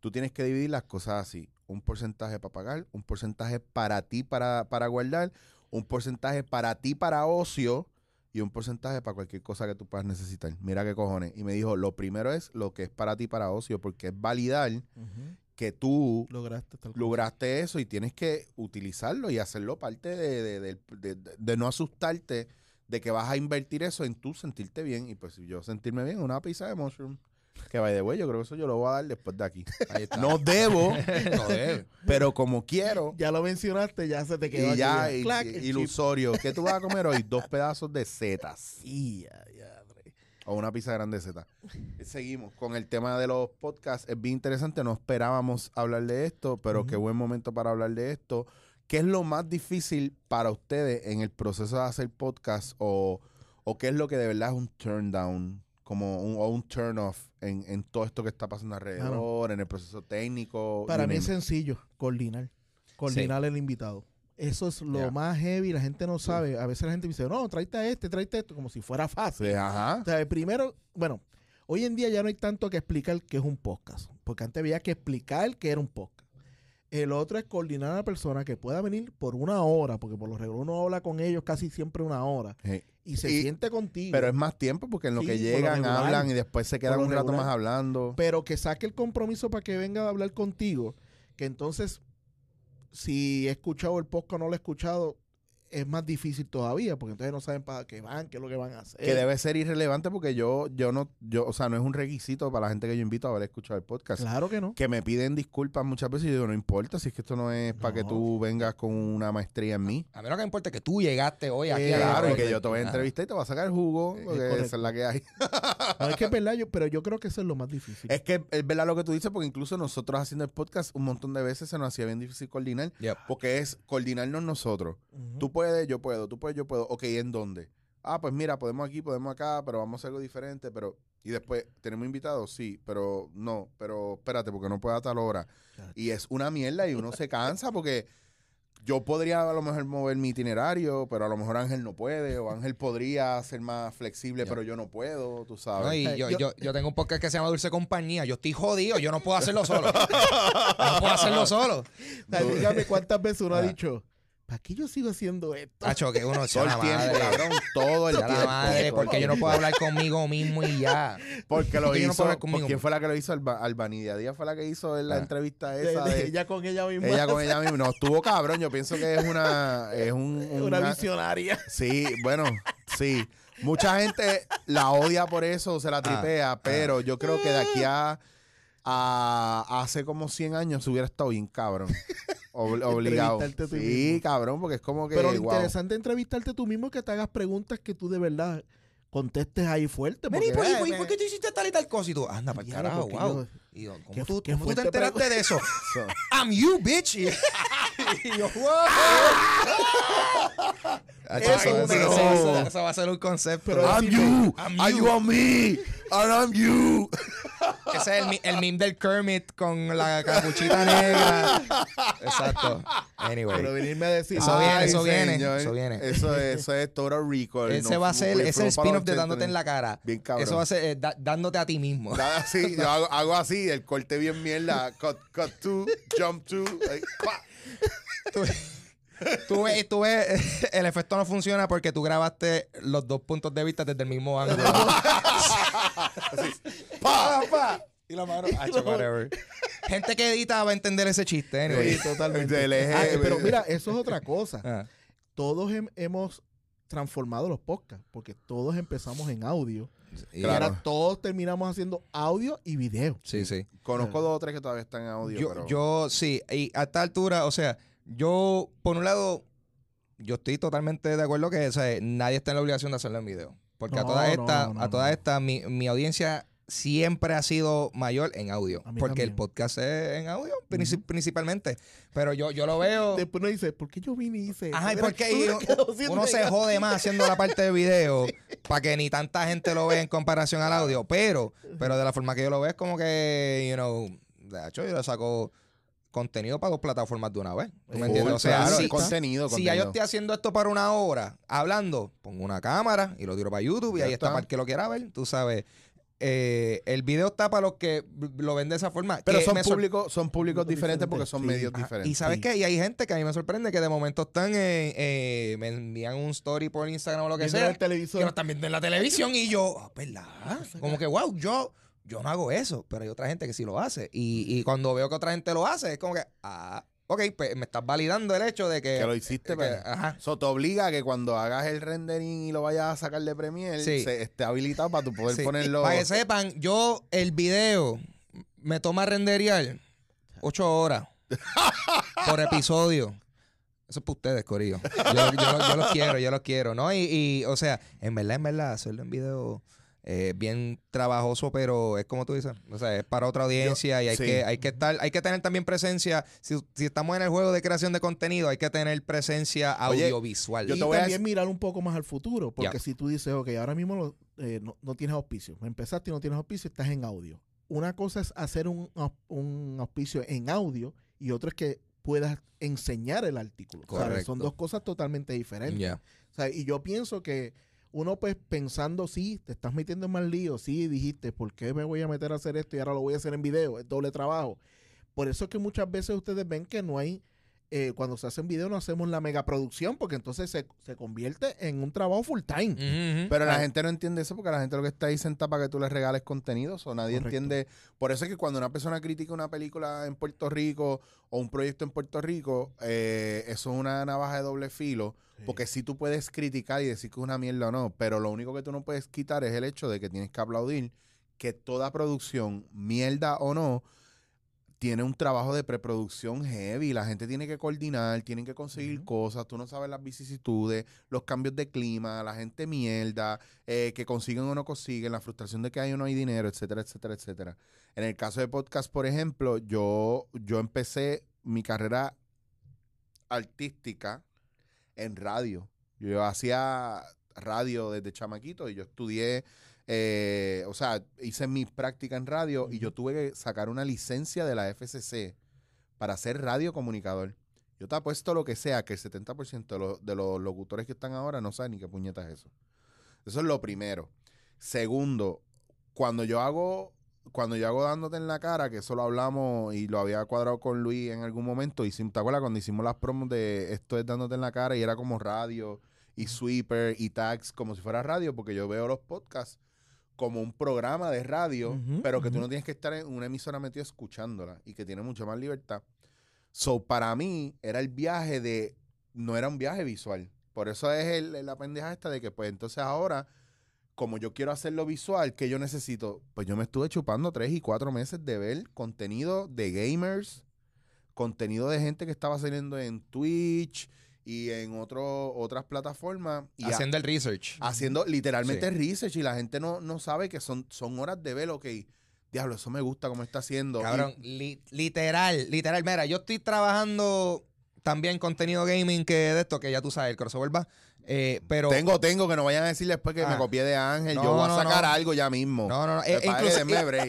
tú tienes que dividir las cosas así. Un porcentaje para pagar, un porcentaje para ti para, para guardar, un porcentaje para ti para ocio y un porcentaje para cualquier cosa que tú puedas necesitar. Mira qué cojones. Y me dijo, lo primero es lo que es para ti para ocio, porque es validar. Que tú Lograste lograste eso y tienes que utilizarlo y hacerlo parte de, de- de- de- de- de no asustarte de que vas a invertir eso en tú sentirte bien. Y pues yo sentirme bien, una pizza de mushroom. Que vaya de güey, yo creo que eso yo lo voy a dar después de aquí. Ahí está. No debo, (laughs) No pero como quiero. Ya lo mencionaste, ya se te quedó Y aquí, ya, y- clac, y- el chip. ilusorio. ¿Qué tú vas a comer hoy? Dos pedazos de setas. (laughs) O una pizza grande de setas. Seguimos con el tema de los podcasts. Es bien interesante. No esperábamos hablar de esto, pero qué buen momento para hablar de esto. ¿Qué es lo más difícil para ustedes en el proceso de hacer podcast? O, o qué es lo que de verdad es un turn down? Como un, o un turn off en, en todo esto que está pasando alrededor, en el proceso técnico. Para mí es sencillo, coordinar. Coordinar el invitado. Eso es lo más heavy, la gente no sabe. A veces la gente dice, no, tráete a este, tráete a esto, como si fuera fácil. Sí, ajá. O sea, primero, bueno, hoy en día ya no hay tanto que explicar qué es un podcast. Porque antes había que explicar qué era un podcast. El otro es coordinar a la persona que pueda venir por una hora, porque por lo regular uno habla con ellos casi siempre una hora. Sí. y se Y- siente contigo. Pero es más tiempo porque en lo Sí, que lo llegan, regular. hablan y después se quedan un rato más hablando. pero que saque el compromiso para que venga a hablar contigo, que entonces, si he escuchado el podcast o no lo he escuchado, es más difícil todavía, porque entonces no saben para qué van, qué es lo que van a hacer. Que debe ser irrelevante porque yo, yo no, yo, o sea, no es un requisito para la gente que yo invito a haber escuchado el podcast. Claro que no. Que me piden disculpas muchas veces y yo digo, no importa, si es que esto no es para que tú vengas con una maestría en mí. A mí lo que me importa es que tú llegaste hoy aquí Eh, a la Claro, y que yo te voy a entrevistar y te voy a sacar el jugo, porque esa es la que hay. (laughs) No, es que es verdad, yo, pero yo creo que eso es lo más difícil. Es que es verdad lo que tú dices, porque incluso nosotros haciendo el podcast un montón de veces se nos hacía bien difícil coordinar, Yep. porque es coordinarnos nosotros. Tú puedes, yo puedo, tú puedes, yo puedo. Ok, ¿en dónde? Ah, pues mira, podemos aquí, podemos acá, pero vamos a hacer algo diferente, pero... Y después, ¿tenemos invitados? Sí, pero no, pero espérate, porque no puedo a tal hora. Y es una mierda y uno se cansa porque yo podría a lo mejor mover mi itinerario, pero a lo mejor Ángel no puede, o Ángel podría ser más flexible, pero yo no puedo, tú No, sabes. y Eh, yo, yo- yo, tengo un podcast que se llama Dulce Compañía. Yo estoy jodido, yo no puedo hacerlo solo. (laughs) No puedo hacerlo solo. O sea, dígame cuántas veces uno ha dicho, ¿para qué yo sigo haciendo esto? Hacho, que uno (laughs) se todo la el tiempo, madre. cabrón, todo el tiempo. madre, porque yo no puedo hablar conmigo mismo y ya. (laughs) Porque lo no hizo, ¿por ¿quién fue la que lo hizo? Alba, Albanidia Díaz fue la que hizo en la Ah. entrevista esa de de, ella con ella misma. ella con ella (laughs) misma. No, estuvo cabrón, yo pienso que es una, es un, una una- visionaria. Sí, bueno, sí. Mucha gente la odia por eso, Ah, se la tripea, pero yo creo que de aquí a, a hace como 100 años se hubiera estado bien cabrón. (laughs) Ob- obligado. Entrevistarte tú Sí, mismo. cabrón, porque es como que Pero lo wow. interesante es entrevistarte tú mismo que te hagas preguntas que tú de verdad contestes ahí fuerte. Mira, ¿y porque, por, y eh, me- por qué tú hiciste tal y tal cosa? Y tú, anda, para carajo, wow. yo- Y yo, ¿cómo, qué- tú, qué cómo tú te enteraste de eso? (laughs) So, I'm you, bitch. (laughs) Y, yo, wow. Eso Eso, no. eso- eso- eso va a ser un concepto. Pero I'm decirle, you, I'm are you. you on me, and I'm you. Ese es el, el meme del Kermit con la capuchita negra. Exacto. Anyway. Pero venirme a decir, Eso viene, eso viene, señor. eso viene. Eso es, eso es Total Recall. Ese No, va a ser, es el spin-off de 80, dándote en la cara. Bien cabrón. Eso va a ser eh, da- dándote a ti mismo. Así, yo hago, hago así, el corte bien mierda, cut, cut to, jump to, eh, pa. Tú ves, tú ves, el efecto no funciona porque tú grabaste los dos puntos de vista desde el mismo ángulo. (laughs) (laughs) Pa, pa. Y la mano, whatever. Gente que edita va a entender ese chiste, anyway. Sí, totalmente. Ah, pero mira, eso es otra cosa. Ah, Todos hem- hemos transformado los podcasts, porque todos empezamos en audio. y- Y Claro. ahora todos terminamos haciendo audio y video. Sí, sí. Conozco dos o tres que todavía están en audio, Yo, pero... yo sí, y a esta altura, o sea, yo, por un lado, yo estoy totalmente de acuerdo que o sea, nadie está en la obligación de hacerlo en video. Porque a todas estas, no, a todas estas, mi, mi audiencia siempre ha sido mayor en audio. Porque el podcast es en audio, princi- principalmente. Pero yo, yo lo veo. (laughs) Después uno dice, ¿por qué yo vine y hice Ajá, porque sin uno se jode más haciendo la parte de video (laughs) para que ni tanta gente lo vea en comparación al audio. Pero, pero de la forma que yo lo veo es como que, you know, de hecho yo le saco contenido para dos plataformas de una vez. ¿Tú me entiendes? O sea, claro, si, contenido, si ya yo estoy haciendo esto para una hora, hablando, pongo una cámara y lo tiro para YouTube y Ya ahí está. está. para el que lo quiera ver, tú sabes. Eh, el video está para los que lo ven de esa forma. Pero que son públicos, son públicos diferentes porque son sí. medios Ajá, diferentes. Y sabes Sí. qué? Y hay gente que a mí me sorprende que de momento están, eh, eh, me envían un story por Instagram o lo que sea, el televisor. que lo están viendo en la televisión y yo, ah, ¿verdad? Como que, wow, yo, yo no hago eso, pero hay otra gente que sí lo hace. Y, y cuando veo que otra gente lo hace, es como que, ah, ok, pues me estás validando el hecho de que... que lo hiciste, que- pero ajá. eso te obliga a que cuando hagas el rendering y lo vayas a sacar de Premiere, Sí. se esté habilitado para tu poder Sí, ponerlo. Para que sepan, yo el video me toma renderear ocho horas (laughs) por episodio. Eso es para ustedes, Corillo. Yo, yo, yo los quiero, yo los quiero, ¿no? Y, y, o sea, en verdad, en verdad, hacerlo en video es bien trabajoso, pero es como tú dices. O sea, es para otra audiencia y hay sí. que, hay que estar, hay que tener también presencia. Si, si estamos en el juego de creación de contenido, hay que tener presencia Oye, audiovisual. yo y voy también mirar un poco más al futuro, porque si tú dices, ok, ahora mismo lo- eh, no, no tienes auspicio, empezaste y no tienes auspicio, estás en audio. Una cosa es hacer un, un auspicio en audio y otra es que puedas enseñar el artículo. Son dos cosas totalmente diferentes. O sea, y yo pienso que uno pues pensando, sí, te estás metiendo en mal lío, sí, dijiste, ¿por qué me voy a meter a hacer esto y ahora lo voy a hacer en video? Es doble trabajo. Por eso es que muchas veces ustedes ven que no hay eh, cuando se hacen videos no hacemos la megaproducción porque entonces se, se convierte en un trabajo full time. Pero la gente no entiende eso porque la gente lo que está ahí sentada para que tú le regales contenidos o nadie Correcto. entiende. Por eso es que cuando una persona critica una película en Puerto Rico o un proyecto en Puerto Rico, eh, eso es una navaja de doble filo. Porque sí tú puedes criticar y decir que es una mierda o no, pero lo único que tú no puedes quitar es el hecho de que tienes que aplaudir que toda producción, mierda o no, tiene un trabajo de preproducción heavy. La gente tiene que coordinar, tienen que conseguir cosas. Tú no sabes las vicisitudes, los cambios de clima, la gente mierda, eh, que consiguen o no consiguen, la frustración de que hay o no hay dinero, etcétera, etcétera, etcétera. En el caso de podcast, por ejemplo, yo, yo empecé mi carrera artística en radio. Yo hacía radio desde chamaquito y yo estudié, eh, o sea, hice mi práctica en radio y yo tuve que sacar una licencia de la FCC para ser radiocomunicador. Yo te apuesto lo que sea, que el 70% de los, de los locutores que están ahora no saben ni qué puñeta es eso. Eso es lo primero. Segundo, cuando yo hago, cuando yo hago dándote en la cara, que eso lo hablamos y lo había cuadrado con Luis en algún momento, hicimos, ¿te acuerdas cuando hicimos las promos de esto es dándote en la cara y era como radio y sweeper y tags como si fuera radio, porque yo veo los podcasts como un programa de radio, pero que tú no tienes que estar en una emisora metido escuchándola y que tiene mucha más libertad. So, para mí era el viaje de, no era un viaje visual. Por eso es el- la pendeja esta de que pues entonces ahora, como yo quiero hacerlo visual, que yo necesito? Pues yo me estuve chupando tres y cuatro meses de ver contenido de gamers, contenido de gente que estaba saliendo en Twitch y en otro, otras plataformas. Y Haciendo el research. haciendo literalmente research y la gente no, no sabe que son, son horas de ver, ok, diablo, eso me gusta como está haciendo. Y- Cabrón, li- literal, literal. Mira, yo estoy trabajando también contenido gaming que de esto, que ya tú sabes, el crossover va. Eh, pero. tengo, tengo, que no vayan a decir después que Ah. me copié de Ángel. No, yo voy a sacar no. algo ya mismo. No, no, no. Eh,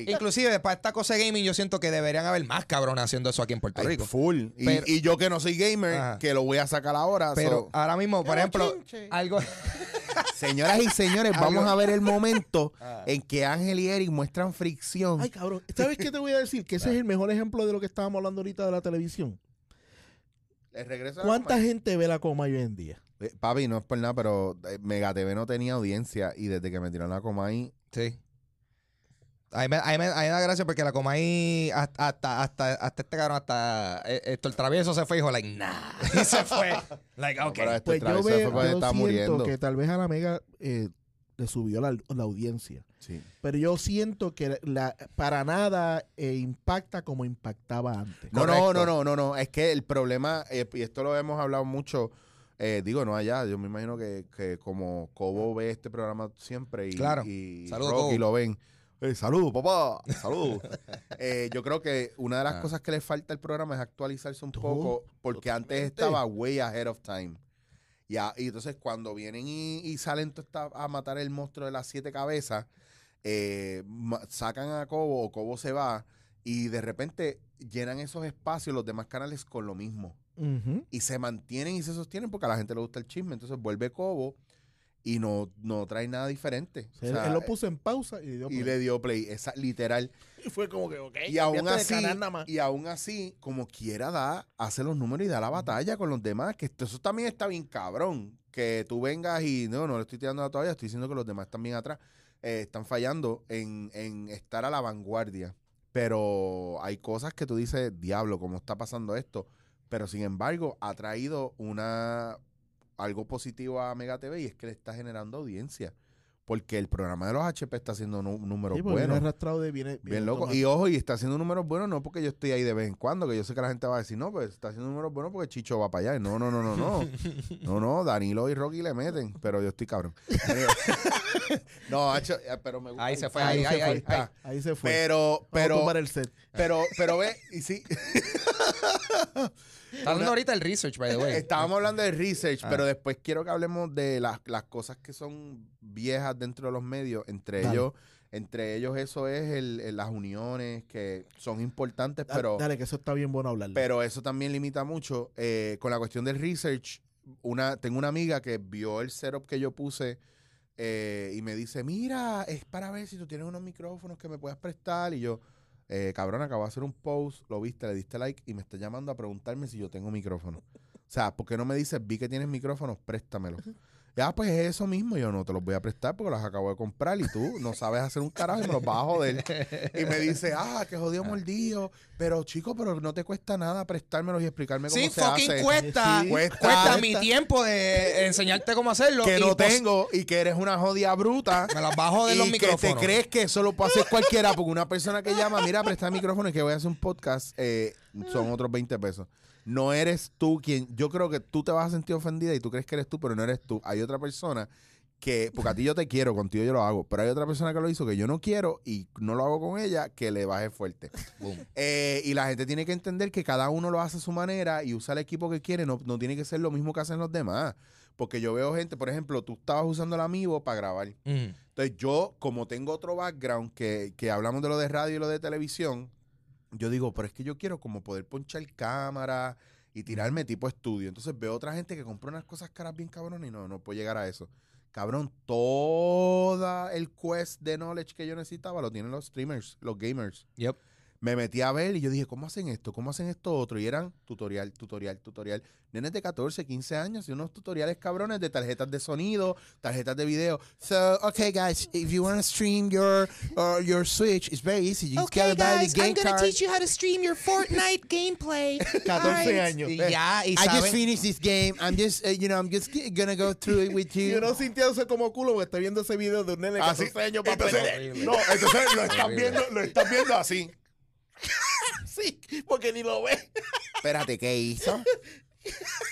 inclusive, para esta cosa de gaming, yo siento que deberían haber más cabrones haciendo eso aquí en Puerto Ay, Rico. full. Y, Pero- y yo que no soy gamer, Ajá. que lo voy a sacar ahora. Pero so- ahora mismo, por ¡Qué ejemplo, algo. (laughs) señoras y señores, (laughs) Algo- vamos a ver el momento (laughs) Ah. en que Ángel y Eric muestran fricción. Ay, cabrón. ¿Sabes qué te voy a decir? Que ese es el mejor ejemplo de lo que estábamos hablando ahorita de la televisión. Les ¿Cuánta gente ve la coma hoy en día? Eh, Papi, no es por nada, pero eh, Mega TV no tenía audiencia y desde que me tiraron la coma ahí, Sí. A mí, me, a mí me- a mí me da gracia porque la Comay hasta, hasta, hasta, hasta este cabrón, hasta eh, esto, el travieso se fue y dijo, like, nah. (laughs) Y se fue. like, No, ok. pero este Pues yo, travieso fue yo siento muriendo. que tal vez a la mega eh, le subió la, la audiencia. Sí. Pero yo siento que la, para nada eh, impacta como impactaba antes. No, no, no, no, no, no. Es que el problema, eh, y esto lo hemos hablado mucho, eh, digo, no allá, yo me imagino que, que como Cobo ve este programa siempre y, Claro. y Saludos, Rocky Cobo. lo ven. Eh, saludos, papá. (laughs) Saludos. Eh, yo creo que una de las Ah. cosas que le falta al programa es actualizarse un Tú, poco, porque antes estaba way ahead of time. Ya, y entonces cuando vienen y, y salen a matar el monstruo de las siete cabezas, eh, sacan a Cobo o Cobo se va y de repente llenan esos espacios los demás canales con lo mismo. Y se mantienen y se sostienen porque a la gente le gusta el chisme. Entonces vuelve Cobo y no, no trae nada diferente. O sea, O sea, él lo puso en pausa y le dio y play. le dio play. Esa, literal. Y fue como que, ok, Y aún, así, nada más. y aún así, como quiera da, hace los números y da la batalla con los demás. Que esto- eso también está bien cabrón. Que tú vengas y no, no le estoy tirando la toalla, estoy diciendo que los demás están bien atrás. eh, están fallando en, en estar a la vanguardia. Pero hay cosas que tú dices, diablo, ¿cómo está pasando esto? Pero sin embargo, ha traído una algo positivo a Mega TV y es que le está generando audiencia. Porque el programa de los HP está haciendo números Sí, buenos. arrastrado de Bien loco. Y ojo, y está haciendo números buenos no porque yo estoy ahí de vez en cuando, que yo sé que la gente va a decir, no, pues está haciendo números buenos porque Chicho va para allá. No, no, no, no, no. (laughs) No, no, Danilo y Rocky le meten, pero yo estoy cabrón. (laughs) no, hacho, eh, pero me gusta. Ahí se fue, ahí, ahí, se ahí, fue. ahí, está. Ahí se fue. Pero, Vamos a pero, tumbar el set. pero, pero ve, y sí, (laughs) Está dando ahorita el research, by the way. estábamos hablando de research, Ah. pero después quiero que hablemos de las, las cosas que son viejas dentro de los medios. Entre Dale. ellos, entre ellos eso es el, el- las uniones que son importantes, Dale, pero... dale, que eso está bien bueno hablarle. Pero eso también limita mucho. eh, con la cuestión del research, una, tengo una amiga que vio el setup que yo puse eh, y me dice, mira, es para ver si tú tienes unos micrófonos que me puedas prestar. Y yo, eh, cabrón, acabo de hacer un post, lo viste, le diste like y me está llamando a preguntarme si yo tengo micrófono. O sea, ¿por qué no me dices, vi que tienes micrófonos, préstamelo? Ya, pues es eso mismo, yo no te los voy a prestar porque los acabo de comprar y tú no sabes hacer un carajo y me los vas a joder. Y me dice, ah, que jodido mordido. Pero chico, pero no te cuesta nada prestármelos y explicarme cómo Sí, se fucking hace. cuesta, Sí, cuesta. cuesta. mi tiempo de enseñarte cómo hacerlo. que y no pues, tengo y que eres una jodida bruta. Me las bajo de y los que micrófonos. te crees que eso lo puede hacer cualquiera porque una persona que llama, mira, presta el micrófono y que voy a hacer un podcast, eh, son otros 20 pesos. No eres tú quien, yo creo que tú te vas a sentir ofendida y tú crees que eres tú, pero no eres tú. Hay otra persona que, porque a ti yo te quiero, contigo yo lo hago, pero hay otra persona que lo hizo que yo no quiero y no lo hago con ella, que le baje fuerte. Eh, y la gente tiene que entender que cada uno lo hace a su manera y usa el equipo que quiere, no, no tiene que ser lo mismo que hacen los demás. Porque yo veo gente, por ejemplo, tú estabas usando el Amiibo para grabar. Mm. Entonces yo, como tengo otro background que, que hablamos de lo de radio y lo de televisión, yo digo, pero es que yo quiero como poder ponchar cámara y tirarme tipo estudio. Entonces veo otra gente que compra unas cosas caras bien cabrón y no, no puedo llegar a eso. Cabrón, toda el quest de knowledge que yo necesitaba lo tienen los streamers, los gamers. Yep. Me metí a ver y yo dije, ¿cómo hacen esto? ¿Cómo hacen esto otro? Y eran tutorial, tutorial, tutorial. Nenes de 14, 15 años y unos tutoriales cabrones de tarjetas de sonido, tarjetas de video. So, okay, guys, if you want to stream your uh, your Switch, it's very easy. You just gotta buy the game card. you how to stream your Fortnite (laughs) gameplay. 14 años. Y ya, y I just finished this game. I'm just, uh, you know, I'm just g- gonna go through it with you. (laughs) uno sintiéndose como culo porque está viendo ese video de un nene de Así. 14 años para Entonces, no, entonces lo estás viendo, lo estás viendo así. (laughs) Sí, porque ni lo ve. Espérate, ¿qué hizo?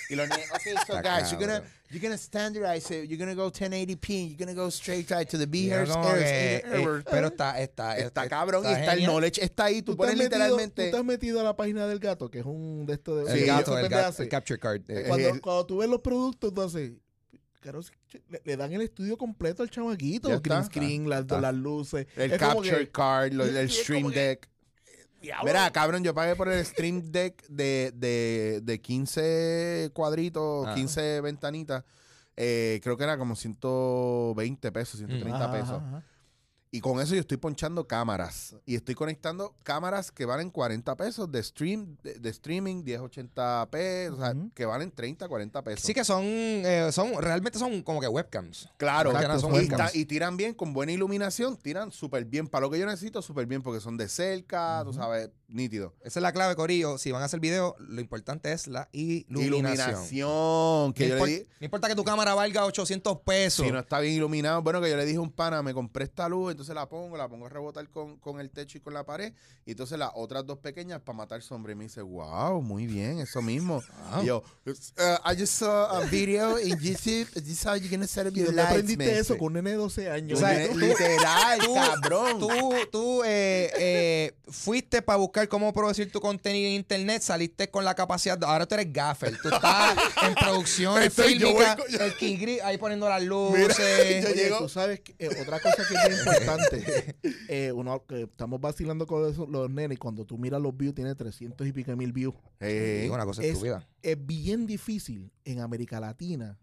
Y los nenes, okay, so guys, you're gonna, you're gonna standardize it. You're gonna go 1080p. You're gonna go straight right to the B Pero hertz, como errors, que, errors, errors. eh, pero está, está, Está cabrón y está el knowledge, está ahí. Tú ¿Tú te, pones has metido, literalmente. tú has metido a la página del gato, que es un de estos de El gato, el, el capture card. eh, Cuando, el- cuando tú ves los productos, tú haces. Claro, le, le dan el estudio completo al chamaquito. Ya green está. screen, las, Está. las luces. El capture que- card, lo- el (laughs) stream como deck. Mira, cabrón, yo pagué por el stream deck de, de, de 15 cuadritos, Ah. 15 ventanitas. Eh, creo que era como 120 pesos, 130 Ajá, pesos. ajá, ajá. Y con eso yo estoy ponchando cámaras. Y estoy conectando cámaras que valen 40 pesos de stream, de, de streaming, 1080p, o sea, que valen 30, 40 pesos. Sí que son, eh, son, realmente son como que webcams. Claro, Exacto, son y, webcams. y tiran bien, con buena iluminación, tiran súper bien. Para lo que yo necesito, súper bien, porque son de cerca, tú sabes, nítido. Esa es la clave, Corillo. Si van a hacer video, lo importante es la iluminación. Iluminación. Que no, yo le di, no importa que tu cámara valga 800 pesos. si no está bien iluminado, bueno, que yo le dije a un pana, me compré esta luz, entonces la pongo, la pongo a rebotar con, con el techo y con la pared, y entonces las otras dos pequeñas para matar sombra. Y me dice, wow, muy bien, eso mismo. Y yo, "Uh, I just saw a video in YouTube, this is how you're gonna set up ¿Y your lights, aprendiste man". eso con un nene de 12 años? O sea, literal, (laughs) tú- cabrón. Tú, tú eh, eh, fuiste para buscar cómo producir tu contenido en internet, saliste con la capacidad. de- ahora tú eres gaffer, tú estás (laughs) en producciones fílmicas, el Kingri ahí poniendo las luces. (laughs) yo Oye, llego- tú sabes que eh, otra cosa que es bien (laughs) importante, eh, uno que estamos vacilando con eso, los nenes, y cuando tú miras los views, tiene 300 y pico mil views. Eh, Digo una cosa es- estúpida. Es bien difícil en América Latina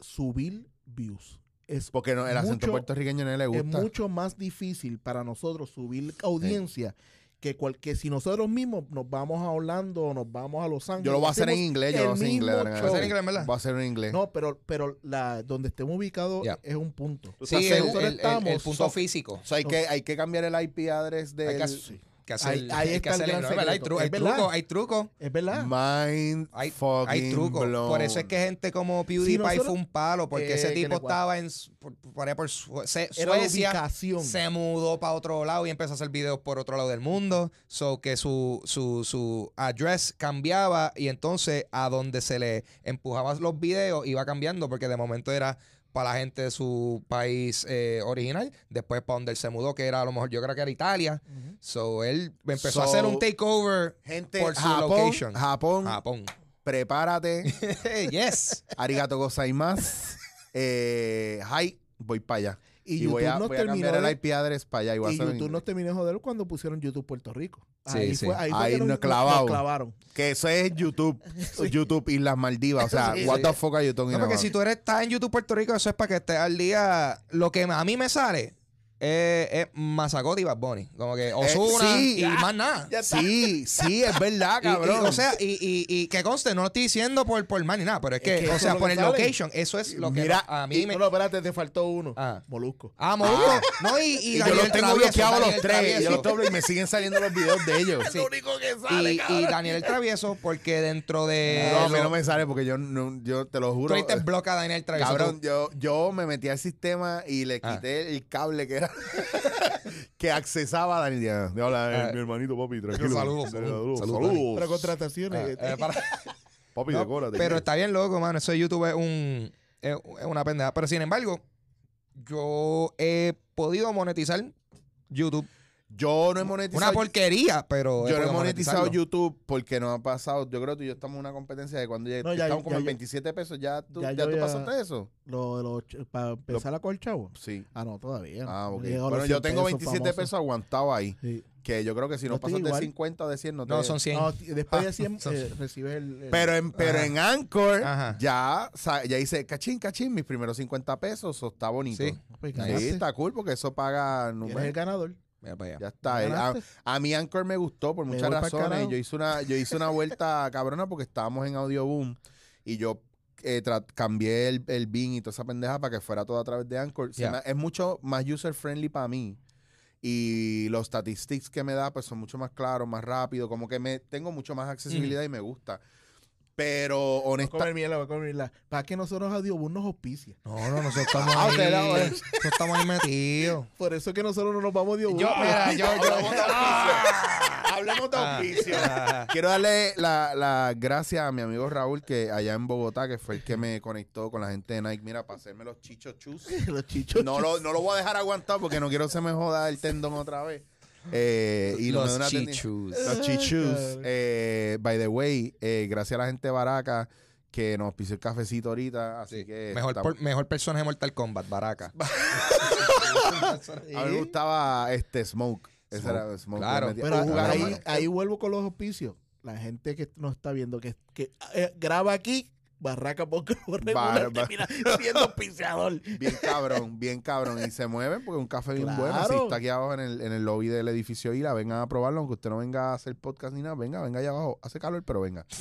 subir views. Es, porque no, el acento mucho- puertorriqueño no le es gusta. mucho más difícil para nosotros subir audiencia que, cual, que si nosotros mismos nos vamos a Orlando o nos vamos a Los Ángeles. Yo lo voy a hacer en inglés, yo lo voy a el hacer en inglés. ¿Vas a hacer en inglés, verdad? Voy a hacer en inglés. No, pero, pero la, donde estemos ubicados Ya. es un punto. Sí, el, seguro? Nosotros el- el- el estamos punto soft. físico. O sea, hay, que, hay que cambiar el IP address Hay del que, hacer- Ahí- ahí (laughs) hay está que el hacer- no, verdad, hay, trucos, hay trucos. Es verdad. Mind Hay, fucking hay trucos. blown. Por eso es que gente como PewDiePie nosotros- fue un palo, porque Eh, ese que tipo estaba en por, por por Se- Suecia, ubicación. se mudó para otro lado y empezó a hacer videos por otro lado del mundo. So que su, su, su address cambiaba y entonces a donde se le empujaban los videos iba cambiando, porque de momento era para la gente de su país eh, original, después para donde él se mudó, que era a lo mejor yo creo que era Italia. So él empezó a hacer un takeover Gente, por su Japón, location. Japón, Japón. prepárate. (laughs) yes. Arigato gozaimasu. (laughs) Eh, hi, voy para allá. Y, Y, YouTube voy a, nos voy a terminó cambiar de- el IP address para allá. Y, y en YouTube inglés. nos terminó de joder cuando pusieron YouTube Puerto Rico. Sí, ahí sí. fue, ahí fue Ahí nos nos, clavado. nos clavaron. Que eso es YouTube. (laughs) YouTube Islas Maldivas. O sea, Sí, what sí. the fuck are you talking No, porque about? si tú eres, estás en YouTube Puerto Rico, eso es para que estés al día. Lo que a mí me sale, es, es Mazacote y Bad Bunny. Como que Osuna sí. y más nada. Sí, sí, es verdad, (laughs) Y- y, cabrón. o sea, y, y, y que conste, no lo estoy diciendo por, por mal ni nada, pero es que, que o sea, lo por que el sale. location, eso es lo que Mira, a mí Y- me. No, no, espérate, te faltó uno. Ah. Molusco. Ah, Molusco. No, y, y, y yo Daniel los el tengo Travieso, bloqueados los tres. Y, yo Travieso. los tengo- y me siguen saliendo los videos de ellos. (laughs) Sí. y, y Daniel el Travieso, porque dentro de. No, a mí lo- no me sale porque yo, no, yo te lo Tú juro. ahorita bloca a Daniel el Travieso. Cabrón, yo, yo me metí al sistema y le Ah. quité el cable que era (laughs) que accesaba a Daniel. Ya, de hola, eh, Ah. mi hermanito, papi, tranquilo. Saludos, saludos. saludos. saludos. Para contrataciones. Ah, eh, para- (laughs) Papi, No, decórate. pero está bien loco, mano. Eso de YouTube es un es, es una pendeja. Pero sin embargo, yo he podido monetizar YouTube. Yo no he monetizado. Una porquería, pero. Yo no he monetizado. YouTube porque no ha pasado. Yo creo que tú y yo estamos en una competencia de cuando ya, No, ya- estamos como en yo- 27 pesos. ¿Ya tú, ya ya yo tú ya- pasaste eso? Lo de los ch- para empezar a coger chavo. Sí. Ah, no, todavía. Ah, No ok. a Bueno, yo 100 tengo 27 famosos. pesos aguantados ahí. Sí. Que yo creo que si no estoy pasas de igual. 50 o de 100, no te. No, son 100. No, después Ah, de 100 (laughs) son- eh, recibes el, el- Pero en, pero Ajá. en Anchor Ajá. ya, ya hice cachín, cachín, mis primeros 50 pesos. Eso está bonito. Sí. Pues, Sí, está cool porque eso paga. No me- el ganador. Mira para allá. ya está. eh, A, mí Anchor me gustó por muchas razones. Yo hice una, yo hice una vuelta (laughs) cabrona porque estábamos en Audio Boom y yo eh, cambié el, el BIN y toda esa pendeja para que fuera todo a través de Anchor. Me- es mucho más user friendly para mí. Y los statistics que me da pues son mucho más claros, más rápido, como que me tengo mucho más accesibilidad y me gusta. Pero Voy a honesta, comer miel, voy a comer miel. Para que nosotros Audiobus nos auspicia. No, no, nosotros (laughs) estamos Ah, ahí. nosotros estamos ahí metidos. (laughs) Por eso es que nosotros no nos vamos a Audiobus. Yo, mira, yo, yo. (laughs) Hablemos de auspicio. De auspicio. Quiero darle la, la gracias a mi amigo Raúl, que allá en Bogotá, que fue el que me conectó con la gente de Nike. Mira, para hacerme los chichos chus. los chichos. No lo, no lo voy a dejar aguantado porque no quiero que se me joda el tendón otra vez. Eh, y no me da Los una tendi- chichus. Los chichus. Eh, by the way, eh, gracias a la gente de Baraca que nos pisó el cafecito ahorita. Así Sí. que. Mejor, por- mejor personaje de Mortal Kombat, Baraka. (laughs) A mí me gustaba este Smoke. Ese era Smoke. claro. Pero jugar ahí, ahí vuelvo con los auspicios. La gente que nos está viendo, que, que eh, graba aquí, barraca porque lo (laughs) regular Bar- termina siendo auspiciador. (laughs) Bien cabrón, bien cabrón. Y se mueven porque un café bien bueno. Si está aquí abajo en el, en el lobby del edificio Ira, vengan a probarlo. Aunque usted no venga a hacer podcast ni nada, venga, venga allá abajo. Hace calor, pero venga. (laughs)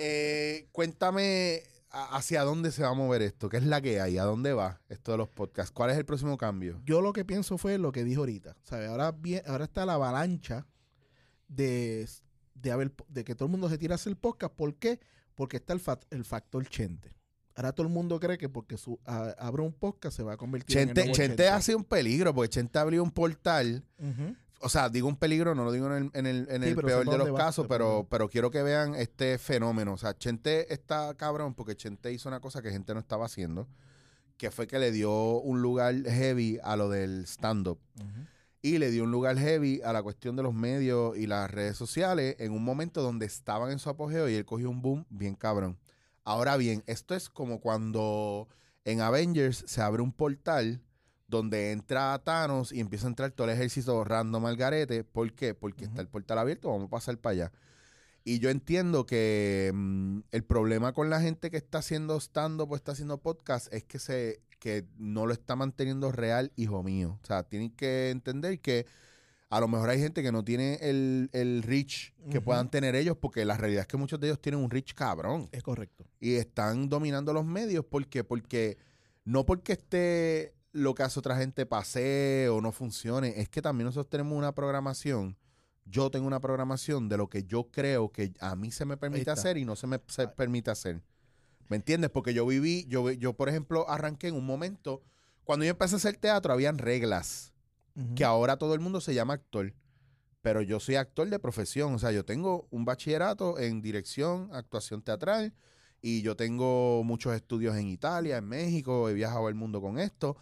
Eh, cuéntame hacia dónde se va a mover esto. ¿Qué es la que hay? ¿A dónde va esto de los podcasts? ¿Cuál es el próximo cambio? Yo lo que pienso fue lo que dijo ahorita. ¿sabe? Ahora, bien, ahora está la avalancha de, de, haber, de que todo el mundo se tira a hacer podcast. ¿Por qué? Porque está el, fac- el factor Chente. Ahora todo el mundo cree que porque su, a- abre un podcast se va a convertir en Chente, el nuevo Chente ha sido un peligro porque Chente abrió un portal o sea, digo un peligro, no lo digo en el, en el, en Sí, el peor de los va, casos, pa' pero, pero quiero que vean este fenómeno. O sea, Chente está cabrón porque Chente hizo una cosa que gente no estaba haciendo, que fue que le dio un lugar heavy a lo del stand-up. Y le dio un lugar heavy a la cuestión de los medios y las redes sociales en un momento donde estaban en su apogeo y él cogió un boom bien cabrón. Ahora bien, esto es como cuando en Avengers se abre un portal donde entra Thanos y empieza a entrar todo el ejército random al garete. ¿Por qué? Porque está el portal abierto, vamos a pasar para allá. Y yo entiendo que mm, el problema con la gente que está haciendo stand-up o está haciendo podcast es que se que no lo está manteniendo real, hijo mío. O sea, tienen que entender que a lo mejor hay gente que no tiene el, el reach que puedan tener ellos, porque la realidad es que muchos de ellos tienen un reach cabrón Es correcto. y están dominando los medios. ¿Por qué? Porque no porque esté lo que hace otra gente pase o no funcione, es que también nosotros tenemos una programación. Yo tengo una programación de lo que yo creo que a mí se me permite hacer y no se me se Ahí. permite hacer. ¿Me entiendes? Porque yo viví, yo, yo por ejemplo arranqué en un momento, cuando yo empecé a hacer teatro habían reglas que ahora todo el mundo se llama actor. Pero yo soy actor de profesión. O sea, yo tengo un bachillerato en dirección, actuación teatral. Y yo tengo muchos estudios en Italia, en México. He viajado el mundo con esto.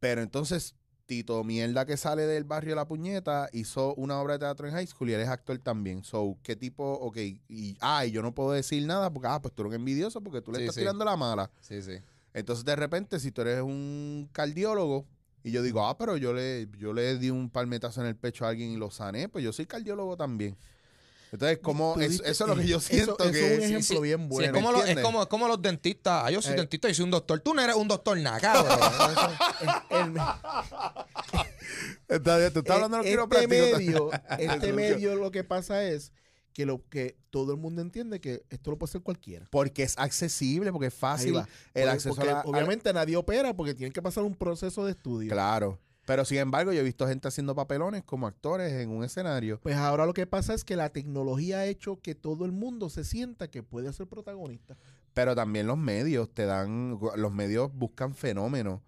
Pero entonces, Tito Mierda, que sale del barrio La Puñeta, hizo una obra de teatro en high school y él es actor también. So, ¿qué tipo? Ok. Y, ah, y yo no puedo decir nada porque, ah, pues tú eres envidioso porque tú le Sí, estás sí. tirando la mala. Sí, sí. Entonces, de repente, si tú eres un cardiólogo y yo digo, ah, pero yo le, yo le di un palmetazo en el pecho a alguien y lo sané, pues yo soy cardiólogo también. Entonces, como eso, eso es lo que yo siento eso que es un ejemplo sí, bien Sí, bueno. es, como los, es, como, es como los dentistas. Ah, yo soy Eh. dentista y soy un doctor. Tú no eres un doctor nada, (laughs) cabrón. El- Está bien, tú estás hablando de los este quiroprácticos. medio, este (laughs) medio lo que pasa es que lo que todo el mundo entiende que esto lo puede hacer cualquiera. Porque es accesible, porque es fácil el Porque- acceso porque a la- a la- obviamente nadie opera porque tienen que pasar un proceso de estudio. Claro. Pero sin embargo, yo he visto gente haciendo papelones como actores en un escenario. Pues ahora lo que pasa es que la tecnología ha hecho que todo el mundo se sienta que puede ser protagonista. Pero también los medios te dan, los medios buscan fenómenos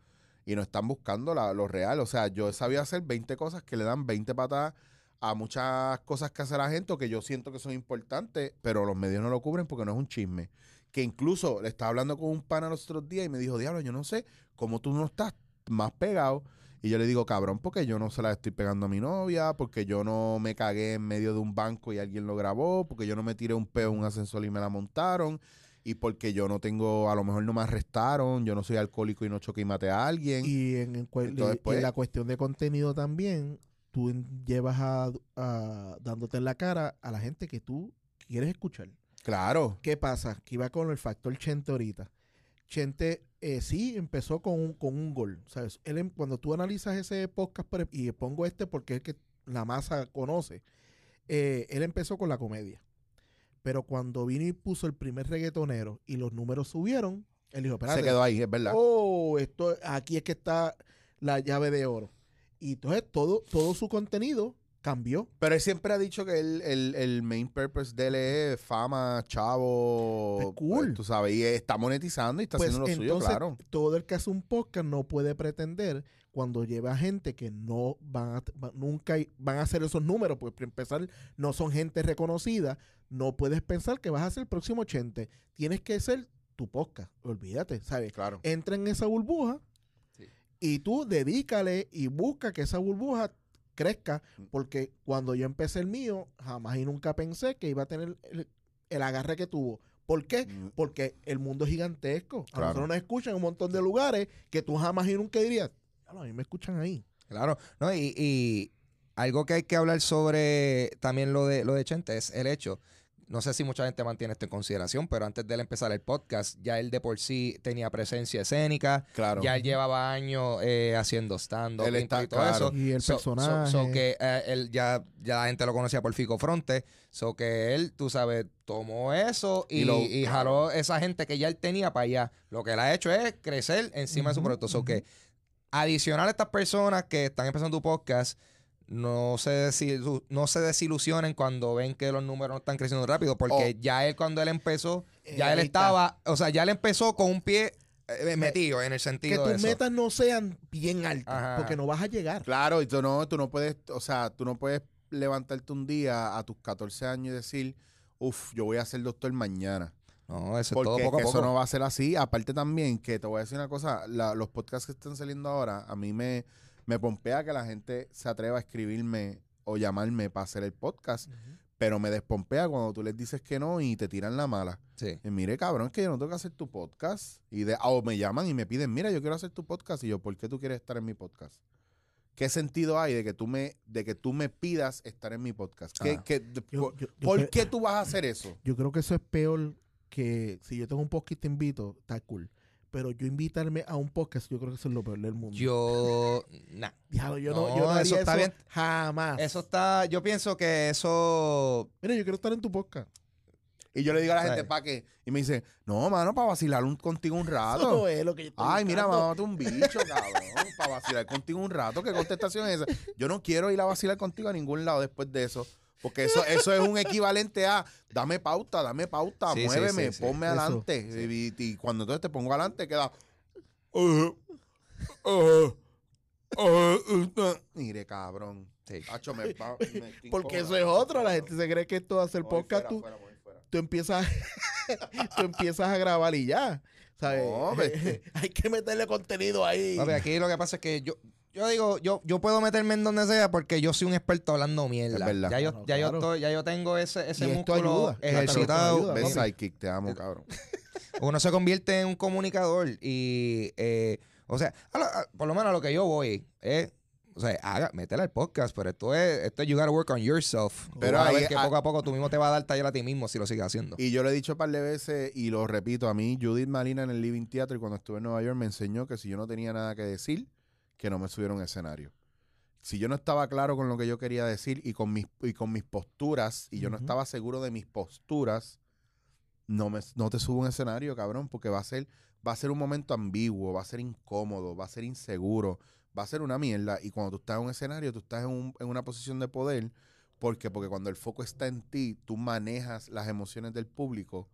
y no están buscando la- lo real. O sea, yo he sabido hacer 20 cosas que le dan 20 patadas a muchas cosas que hace la gente o que yo siento que son importantes, pero los medios no lo cubren porque no es un chisme. Que incluso le estaba hablando con un pana los otros días y me dijo, diablo, yo no sé cómo tú no estás más pegado. Y yo le digo, cabrón, porque yo no se la estoy pegando a mi novia, porque yo no me cagué en medio de un banco y alguien lo grabó, porque yo no me tiré un peo en un ascensor y me la montaron y porque yo no tengo, a lo mejor no me arrestaron, yo no soy alcohólico y no choqué y maté a alguien. Y en, y pues- en la cuestión de contenido también, tú llevas a, a- dándote en la cara a la gente que tú quieres escuchar. claro, ¿Qué pasa? Que iba con el factor Chente ahorita. Chente eh, sí empezó con un, con un gol. ¿sabes? Él, em- cuando tú analizas ese podcast, y pongo este porque es el que la masa conoce, eh, él empezó con la comedia. Pero cuando vino y puso el primer reggaetonero y los números subieron, él dijo, espérate, se quedó ahí, es verdad. oh, esto, aquí es que está la llave de oro. Y entonces todo, todo su contenido cambió. Pero él siempre ha dicho que el, el, el main purpose de él es fama, chavo. Pues cool. tú sabes, y está monetizando y está Pues haciendo lo suyo, entonces, claro. todo el que hace un podcast no puede pretender cuando lleva gente que no van a, va- nunca van a hacer esos números, pues para empezar no son gente reconocida, no puedes pensar que vas a ser el próximo 80. Tienes que ser tu podcast, olvídate, ¿sabes? Claro. Entra en esa burbuja Sí. y tú dedícale y busca que esa burbuja crezca, Mm. porque cuando yo empecé el mío, jamás y nunca pensé que iba a tener el, el agarre que tuvo. ¿Por qué? Mm, Porque el mundo es gigantesco. A Claro. nosotros nos escuchan en un montón de lugares que tú jamás y nunca dirías, "Diablo, a mí me escuchan ahí. Claro, no, y, y algo que hay que hablar sobre también lo de lo de Chente es el hecho. No sé si mucha gente mantiene esto en consideración, pero antes de él empezar el podcast, ya él de por sí tenía presencia escénica, Claro. ya él llevaba años eh, haciendo stand-up Él y todo claro. eso. Y el So- so- personaje. so que eh, él ya, ya la gente lo conocía por Fico Fronte. So que él, tú sabes, tomó eso y, Y lo- y jaló esa gente que ya él tenía para allá. Lo que él ha hecho es crecer encima de su Ujú, proyecto. So que adicional a estas personas que están empezando tu podcast, no se, desilu- no se desilusionen cuando ven que los números no están creciendo rápido, porque Oh. ya él cuando él empezó, ya Eh, él ahí está. estaba, o sea, ya él empezó con un pie eh, metido en el que sentido de tus eso. metas no sean bien altas, Ajá. porque no vas a llegar. Claro, y tú no, tú no puedes, o sea, tú no puedes levantarte un día a tus 14 años y decir, uff, yo voy a ser doctor mañana. No, eso es todo poco a que poco. eso no va a ser así. Aparte también, que te voy a decir una cosa, la- los podcasts que están saliendo ahora, a mí me, me pompea que la gente se atreva a escribirme o llamarme para hacer el podcast, pero me despompea cuando tú les dices que no y te tiran la mala. Sí. Y mire, cabrón, es que yo no tengo que hacer tu podcast. Y de, o me llaman y me piden, mira, yo quiero hacer tu podcast. Y yo, ¿por qué tú quieres estar en mi podcast? ¿Qué sentido hay de que tú me, de que tú me pidas estar en mi podcast? ¿Qué, Ah. qué- de- Yo- por, yo- yo por cre- qué tú vas a hacer eso? Yo creo que eso es peor que si yo tengo un podcast y te invito, está cool. Pero yo invitarme a un podcast, yo creo que eso es lo peor del mundo. Yo, (laughs) nah. Diablo, yo no, No, yo no haría eso está eso bien. jamás. Eso está, yo pienso que eso, Mira, yo quiero estar en tu podcast. Y yo le digo a la gente. ¿para qué? Y me dice, no, mano, para vacilar un- contigo un (laughs) Eso rato. no es lo que yo estoy Ay, mira, mamá, un bicho, (laughs) cabrón, para vacilar contigo un rato. ¿Qué contestación es esa? Yo no quiero ir a vacilar contigo a ningún lado después de eso. Porque eso, eso es un equivalente a dame pauta, dame pauta, Sí, muéveme, sí, sí. ponme adelante. Y, y cuando entonces te pongo adelante, queda. "Uh, uh, uh, uh". Mire, cabrón. Hacho, me me (laughs) Porque eso es otro. La gente se cree que esto a ser Voy podcast. fuera, Tú, fuera, voy fuera. tú empiezas, (laughs) tú empiezas a grabar y ya. ¿Sabes? No, (laughs) Hay que meterle contenido ahí. Papi, aquí lo que pasa es que yo, yo digo, yo, yo puedo meterme en donde sea porque yo soy un experto hablando mierda. Es verdad. Ya yo, Claro, ya yo estoy, ya yo tengo ese, ese Y esto músculo ayuda. ejercitado. Ves. Sidekick, te amo, cabrón. (laughs) Uno se convierte en un comunicador y, eh, o sea, a lo- a- por lo menos a lo que yo voy es, o sea, haga, métele al podcast, pero esto es, esto es you gotta work on yourself. Pero a ahí- ver que poco a poco tú mismo te vas a dar taller a ti mismo si lo sigues haciendo. Y yo lo he dicho un par de veces y lo repito. A mí, Judith Malina en el Living Theater, cuando estuve en Nueva York, me enseñó que si yo no tenía nada que decir, que no me a un escenario. si yo no estaba claro con lo que yo quería decir y con mis, y con mis posturas, y yo no estaba seguro de mis posturas, no, me, no te subo a un escenario, cabrón, porque va a ser, va a ser un momento ambiguo, va a ser incómodo, va a ser inseguro, va a ser una mierda. Y cuando tú estás en un escenario, tú estás en, un- en una posición de poder. ¿Por qué? Porque cuando el foco está en ti, tú manejas las emociones del público.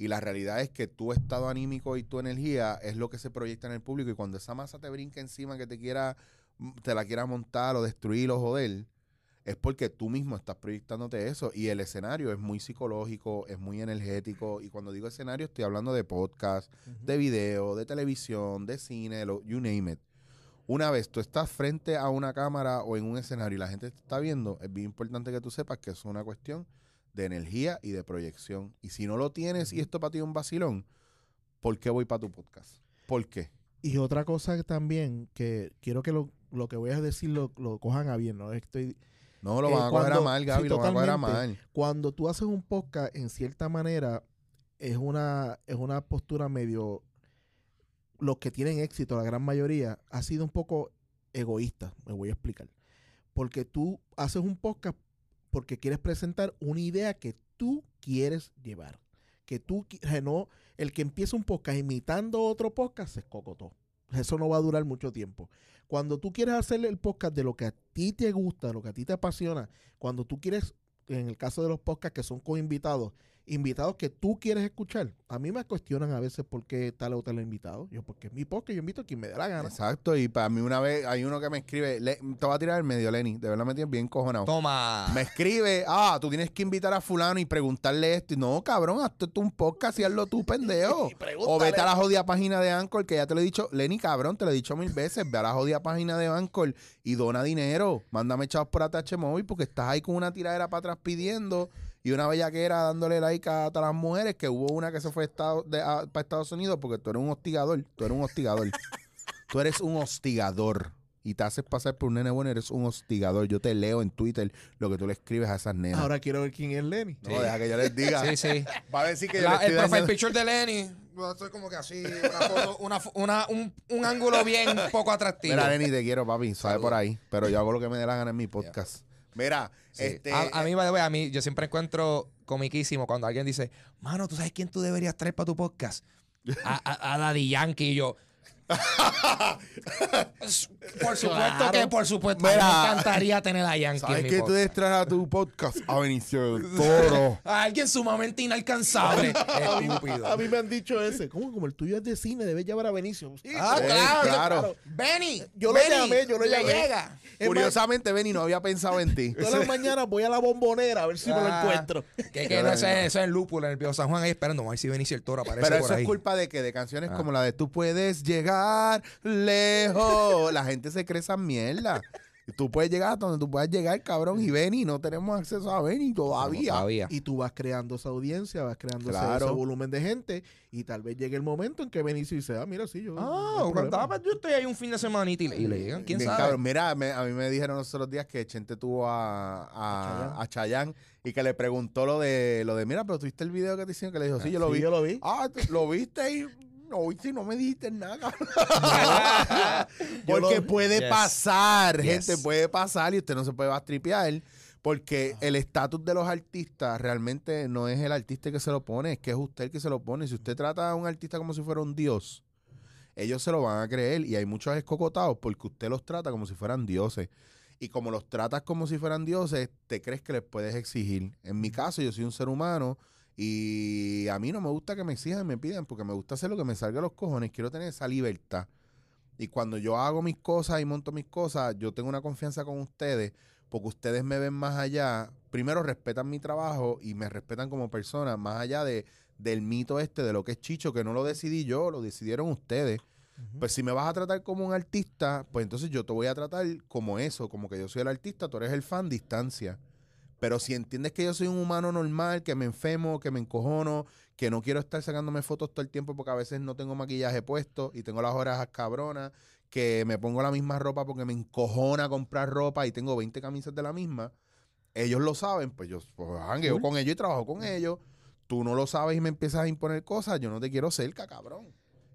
Y la realidad es que tu estado anímico y tu energía es lo que se proyecta en el público. Y cuando esa masa te brinca encima que te quiera, te la quiera montar o destruir o joder, es porque tú mismo estás proyectándote eso. Y el escenario es muy psicológico, es muy energético. Y cuando digo escenario, estoy hablando de podcast, de video, de televisión, de cine, lo, you name it. Una vez tú estás frente a una cámara o en un escenario y la gente te está viendo, es bien importante que tú sepas que es una cuestión de energía y de proyección. Y si no lo tienes y esto para ti es un vacilón, ¿por qué voy para tu podcast? ¿Por qué? Y otra cosa que también que quiero que lo, lo que voy a decir lo, lo cojan a bien, ¿no? Estoy, No, lo Eh, van a coger a cuando- mal, sí, Gaby, lo van a coger a mal. cuando tú haces un podcast, en cierta manera, es una, es una postura medio. Los que tienen éxito, la gran mayoría, ha sido un poco egoísta. Me voy a explicar. Porque tú haces un podcast porque quieres presentar una idea que tú quieres llevar. Que tú, no, el que empieza un podcast imitando otro podcast se escocotó. Eso no va a durar mucho tiempo. Cuando tú quieres hacer el podcast de lo que a ti te gusta, lo que a ti te apasiona, cuando tú quieres, en el caso de los podcasts que son con invitados, invitados que tú quieres escuchar, a mí me cuestionan a veces por qué tal o tal invitado. Yo, porque es mi podcast, yo invito a quien me dé la gana. Exacto, y para mí una vez hay uno que me escribe, le- te va a tirar el medio, Lenny, de verdad me tienes bien cojonado. Toma. Me escribe, ah, tú tienes que invitar a fulano y preguntarle esto. Y no, cabrón, hazte tú un podcast y hazlo tú, (laughs) pendejo. o vete a la jodida página de Anchor, que ya te lo he dicho. Lenny, cabrón, te lo he dicho mil veces. Ve a la jodida página de Anchor y dona dinero. Mándame chavos por ATH Móvil porque estás ahí con una tiradera para atrás pidiendo y una bellaquera dándole like a todas las mujeres, que hubo una que se fue estado de- a- para Estados Unidos porque tú eres un hostigador. Tú eres un hostigador. (laughs) tú eres un hostigador. Y te haces pasar por un nene bueno, eres un hostigador. Yo te leo en Twitter lo que tú le escribes a esas nenas. Ahora quiero ver quién es Lenny. no, deja que yo les diga. Sí, sí. Va a decir que yo La- el profile dañando- picture de Lenny. Yo Estoy como que así, una foto, una, un, un ángulo bien poco atractivo. Mira, Lenny, te quiero, papi. Sabe por ahí. Pero yo hago lo que me dé la gana en mi podcast. Mira, Sí. este. a, a mí, by the way, a mí, yo siempre encuentro comiquísimo cuando alguien dice, mano, ¿tú sabes quién tú deberías traer para tu podcast? (laughs) A, a- a Daddy Yankee y yo. Por supuesto Claro. que, por supuesto, a mí Mira. me encantaría tener a Yankee ¿Sabes que tú podcast. debes traer a tu podcast? A Benicio del Toro. (laughs) A alguien sumamente inalcanzable. (laughs) A mí me han dicho ese. ¿Cómo? Como el tuyo es de cine, debes llevar a Benicio. Sí, Ah, Sí, claro, claro. Benny. Yo lo Benny, llamé, yo lo le llamé. llega. Curiosamente, Benny no había pensado en ti. todas las mañanas voy a la bombonera a ver si me lo Ah. encuentro. Que, que no, ese, ese es el lúpulo en el Pío San Juan ahí esperando. Vamos a ver si Benicio el Toro aparece Pero por eso ahí. es culpa de que de canciones Ah. como la de Tú puedes llegar lejos. La gente se cree esa mierda. Tú puedes llegar hasta donde tú puedas llegar, cabrón. Y Benny, no tenemos acceso a Benny todavía. Todavía. Y tú vas creando esa audiencia, vas creando ese- Claro. ese, volumen de gente y tal vez llegue el momento en que Benicio dice, ah, mira, sí, yo... no Ah, problema. dame, yo estoy ahí un fin de semanita y le, y le llegan. ¿Quién Bien sabe? cabrón. Mira, me- a mí me dijeron los otros días que Chente tuvo a, a, a Chayanne y que le preguntó lo de, lo de, mira, pero tuviste el video que te hicieron que le dijo, sí, yo lo Sí, vi. yo lo vi. Ah, ¿tú- lo viste y no viste y no me dijiste nada. (laughs) Porque lo- puede Yes. pasar, Yes. gente, puede pasar y usted no se puede bastripear. Porque el estatus de los artistas realmente no es el artista que se lo pone, es que es usted el que se lo pone. Si usted trata a un artista como si fuera un dios, ellos se lo van a creer y hay muchos escocotados porque usted los trata como si fueran dioses. Y como los tratas como si fueran dioses, te crees que les puedes exigir. En mi caso, yo soy un ser humano y a mí no me gusta que me exijan y me pidan porque me gusta hacer lo que me salga a los cojones. Quiero tener esa libertad. Y cuando yo hago mis cosas y monto mis cosas, yo tengo una confianza con ustedes porque ustedes me ven más allá. Primero, respetan mi trabajo y me respetan como persona, más allá de, del mito este de lo que es Chicho, que no lo decidí yo, lo decidieron ustedes. Pues si me vas a tratar como un artista, pues entonces yo te voy a tratar como eso, como que yo soy el artista, tú eres el fan, distancia. Pero si entiendes que yo soy un humano normal, que me enfermo, que me encojono, que no quiero estar sacándome fotos todo el tiempo porque a veces no tengo maquillaje puesto y tengo las orejas cabronas, que me pongo la misma ropa porque me encojona comprar ropa y tengo 20 camisas de la misma, ellos lo saben, pues yo pues, jangueo con ellos y trabajo con ellos. Tú no lo sabes y me empiezas a imponer cosas, yo no te quiero cerca, cabrón.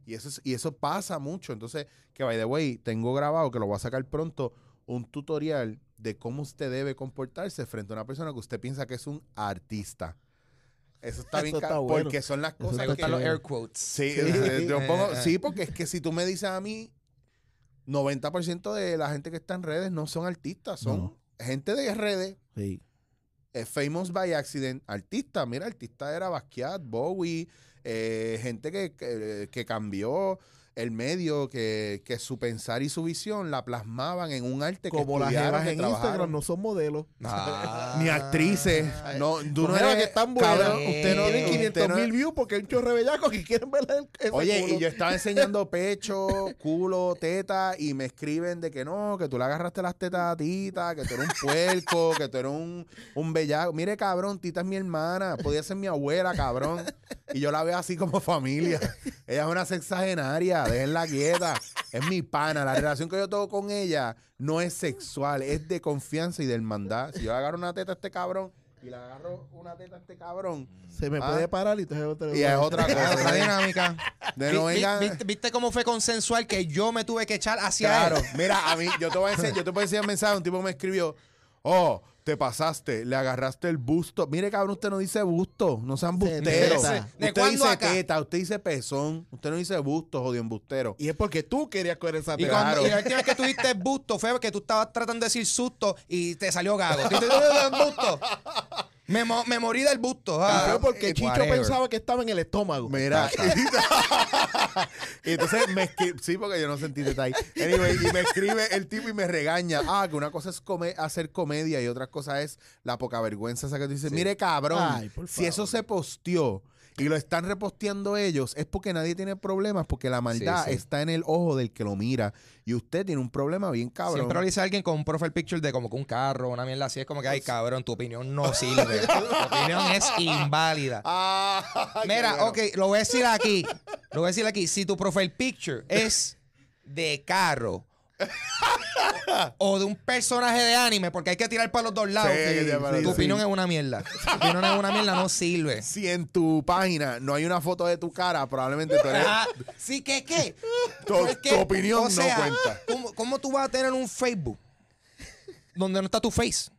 Y eso, es- y eso pasa mucho. Entonces, que by the way, tengo grabado, que lo voy a sacar pronto, un tutorial de cómo usted debe comportarse frente a una persona que usted piensa que es un artista. Eso está (laughs) Eso bien, está bueno. porque son las Eso cosas Me está que... gustan los air quotes. Sí, Sí. eh, yo (laughs) pongo- sí, porque es que si tú me dices a mí, 90% de la gente que está en redes no son artistas, son No. gente de redes. Sí. eh, famous by accident, artista, mira, artista era Basquiat, Bowie, eh, gente que, que, que cambió el medio, que, que su pensar y su visión la plasmaban en un arte que Como las jevas que en trabajaron. Instagram no son modelos. Ah. Ni actrices, no, tú no eres que están buenas. usted no usted 500 no- mil views porque hay un chorre bellacos que quieren ver el, Oye, culo. y yo estaba enseñando pecho, culo, teta, y me escriben de que no, que tú le agarraste las tetas a Tita, que tú eres un puerco, que tú eres un, un bellaco. Mire, cabrón, Tita es mi hermana, podía ser mi abuela, cabrón. Y yo la veo así como familia. Ella es una sexagenaria, déjenla quieta. Es mi pana. La relación que yo tengo con ella no es sexual, es de confianza y de hermandad. Si yo le agarro una teta a este cabrón y le agarro una teta a este cabrón, Se me Ah. puede parar y entonces te- y es (laughs) otra cosa. otra dinámica. De no Vi- ¿Viste, viste cómo fue consensual que yo me tuve que echar hacia Claro, él? mira, a mí, yo te voy a enseñar, yo te voy a enseñar un mensaje, un tipo me escribió, oh, te pasaste, le agarraste el busto. Mire, cabrón, usted no dice busto, no sean busteros. teta. ¿De Usted dice acá? teta, usted dice pezón, usted no dice busto, jodido embustero. Y es porque tú querías coger esa Y, teta. cuando, Claro. y la última vez que tuviste busto fue que tú estabas tratando de decir susto y te salió gago. Tú dices, "Eh, busto. Me, mo- me morí del busto. ah, porque eh, Chicho whatever. pensaba que estaba en el estómago. Mira, (laughs) y entonces me escribe, sí, porque yo no sentí detalle. Anyway, y me escribe el tipo y me regaña. Ah, que una cosa es come- hacer comedia y otra cosa es la poca vergüenza esa que tú dices. Mire, cabrón, Ay, por si eso se posteó y lo están reposteando ellos, es porque nadie tiene problemas, porque la maldad Sí, sí. está en el ojo del que lo mira. Y usted tiene un problema bien cabrón. Siempre lo dice alguien con un profile picture de como que un carro, una mierda así. Es como que, ay, cabrón, tu opinión no sirve. (laughs) tu opinión es inválida. (laughs) Ah, Mira, bueno. ok, lo voy a decir aquí. Lo voy a decir aquí. Si tu profile picture es de carro o de un personaje de anime, porque hay que tirar para los dos lados, Sí, que tu opinión es una mierda. (laughs) Tu opinión es una mierda, no sirve. Si en tu página no hay una foto de tu cara, probablemente tú eres. Ah, sí, que qué. Tu- Porque, tu opinión o no cuenta. ¿cómo, cómo tú vas a tener un Facebook donde no está tu face?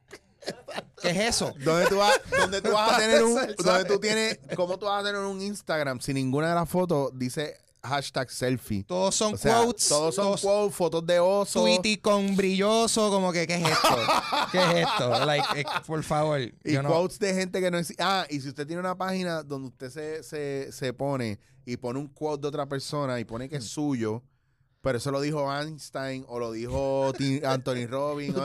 ¿Qué es eso? ¿Dónde tú vas, dónde tú vas a (laughs) tener un, donde tú tienes, cómo tú vas a tener un Instagram si ninguna de las fotos dice hashtag selfie? Todos son O sea, quotes. Todos son todos quotes, fotos de oso. Tweety con brilloso, como que, ¿qué es esto? (laughs) ¿Qué es esto? Like, eh, por favor. Y yo no- quotes de gente que no existe. Ah, y si usted tiene una página donde usted se, se, se pone y pone un quote de otra persona y pone que es suyo, pero eso lo dijo Einstein o lo dijo (laughs) Anthony Robbins.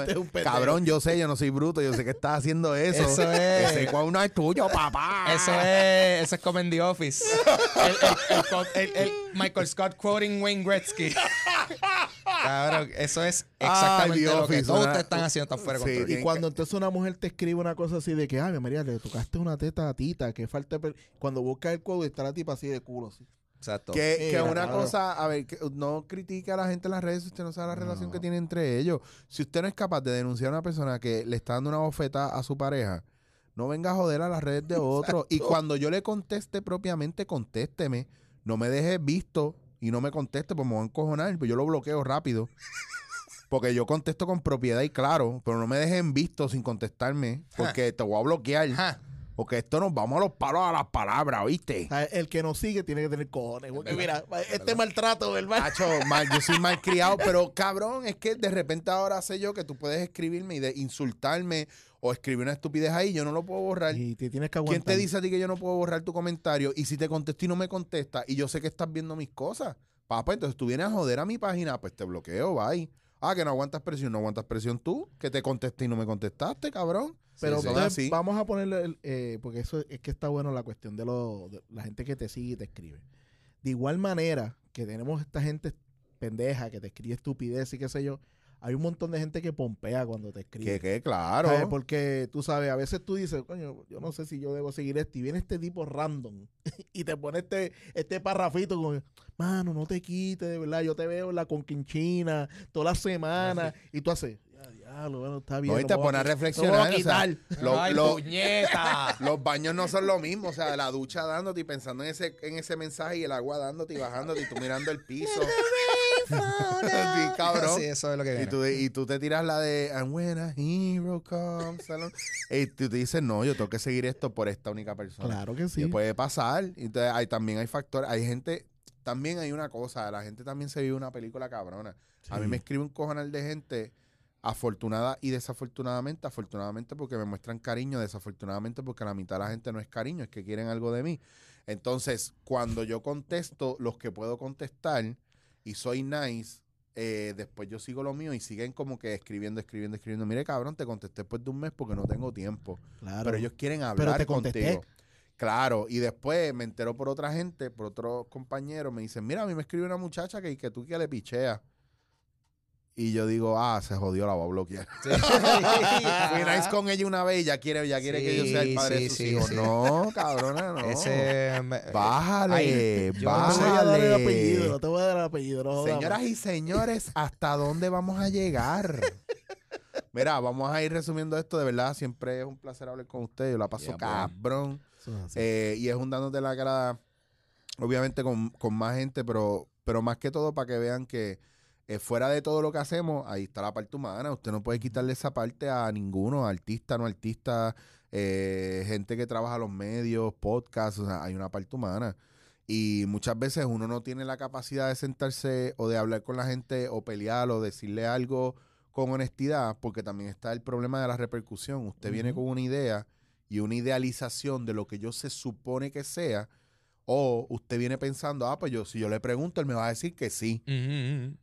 Cabrón, yo sé, yo no soy bruto, yo sé que estás haciendo eso. Eso es. Ese quote no es tuyo, papá. Eso es, eso es como en The Office. (laughs) El, el- el co- el- el Michael Scott quoting Wayne Gretzky. (laughs) Cabrón, eso es exactamente lo que todos una- ustedes están haciendo, está fuera Sí, Y cuando entonces una mujer te escribe una cosa así de que, ay, María, le tocaste una teta a tita, que falta. de per-". Cuando buscas el cuadro está la tipa así de culo. Así. Exacto. Que, que una cosa, a ver, que no critique a la gente en las redes si usted no sabe la relación que tiene entre ellos. Si usted no es capaz de denunciar a una persona que le está dando una bofeta a su pareja, no venga a joder a las redes de otro. Y cuando yo le conteste propiamente, contésteme. No me deje visto y no me conteste, pues me voy a encojonar, pues yo lo bloqueo rápido. Porque yo contesto con propiedad y claro, pero no me dejen visto sin contestarme, porque te voy a bloquear. Ajá. Porque esto nos vamos a los palos a las palabras, ¿viste? El que nos sigue tiene que tener cojones. Porque mira, este maltrato, ¿verdad? Hacho, mal, yo soy mal criado, (laughs) pero cabrón, es que de repente ahora sé yo que tú puedes escribirme y de insultarme o escribir una estupidez ahí, yo no lo puedo borrar. Y te tienes que ¿Quién aguantar. te dice a ti que yo no puedo borrar tu comentario? Y si te contesto y no me contesta, y yo sé que estás viendo mis cosas, papá, entonces tú vienes a joder a mi página, pues te bloqueo, bye. Ah, que no aguantas presión, no aguantas presión tú, que te contesté y no me contestaste, cabrón. Pero Sí, sí. entonces, Así. vamos a ponerle, el- eh, porque eso es que está bueno la cuestión de, lo, de la gente que te sigue y te escribe. De igual manera que tenemos esta gente pendeja que te escribe estupidez y qué sé yo, hay un montón de gente que pompea cuando te escribe. Que, que claro. ¿Sabes? Porque tú sabes, a veces tú dices, coño, yo no sé si yo debo seguir esto. Y viene este tipo random (laughs) y te pone este, este parrafito como, mano, no te quites, de verdad. Yo te veo en la conquinchina todas las semanas. Y tú haces, diablo, bueno, está bien. No, y no te me voy pone a reflexionar. o sea, quitar. lo- Ay. (laughs) Los baños no son lo mismo, o sea, la ducha dándote y pensando en ese, en ese mensaje y el agua dándote y bajándote y tú mirando el piso. (laughs) Sí, (laughs) cabrón. Sí, eso es lo que Y tú, y tú te tiras la de And when a hero comes along", Y tú te dices, no, yo tengo que seguir esto por esta única persona. Claro que Y sí. puede pasar. Entonces, hay, también hay factores. Hay gente. También hay una cosa. La gente también se vive una película cabrona. A mí me escribe un cojonal de gente. Afortunada y desafortunadamente, afortunadamente porque me muestran cariño, desafortunadamente porque la mitad de la gente no es cariño, es que quieren algo de mí. Entonces, cuando yo contesto los que puedo contestar y soy nice, eh, después yo sigo lo mío y siguen como que escribiendo, escribiendo, escribiendo. Mire, cabrón, te contesté después de un mes porque no tengo tiempo. Claro. Pero ellos quieren hablar te contesté. contigo. Claro, y después me entero por otra gente, por otros compañeros, me dicen, mira, a mí me escribe una muchacha que, que tú que le picheas. Y yo digo, ah, se jodió, la voy a bloquear. Fui (laughs) nice con ella una vez y ya quiere, ya quiere que yo sea el padre sí, de sus hijos. No, cabrona, no. Ese. me- Bájale, yo No te voy a bájale. dar el apellido, no te voy a dar el apellido. No jodamos. Señoras y señores, ¿hasta dónde vamos a llegar? Mira, vamos a ir resumiendo esto. De verdad, siempre es un placer hablar con ustedes. Yo la paso Yeah, cabrón. Es. Eh, y es un dándote la cara, obviamente con, con más gente, pero, pero más que todo para que vean que eh, fuera de todo lo que hacemos, ahí está la parte humana. Usted no puede quitarle esa parte a ninguno, artista, no artista, eh, gente que trabaja los medios, podcasts, o sea, hay una parte humana. Y muchas veces uno no tiene la capacidad de sentarse o de hablar con la gente o pelear o decirle algo con honestidad, porque también está el problema de la repercusión. Usted viene con una idea y una idealización de lo que yo se supone que sea, o usted viene pensando, ah, pues yo, si yo le pregunto, él me va a decir que sí.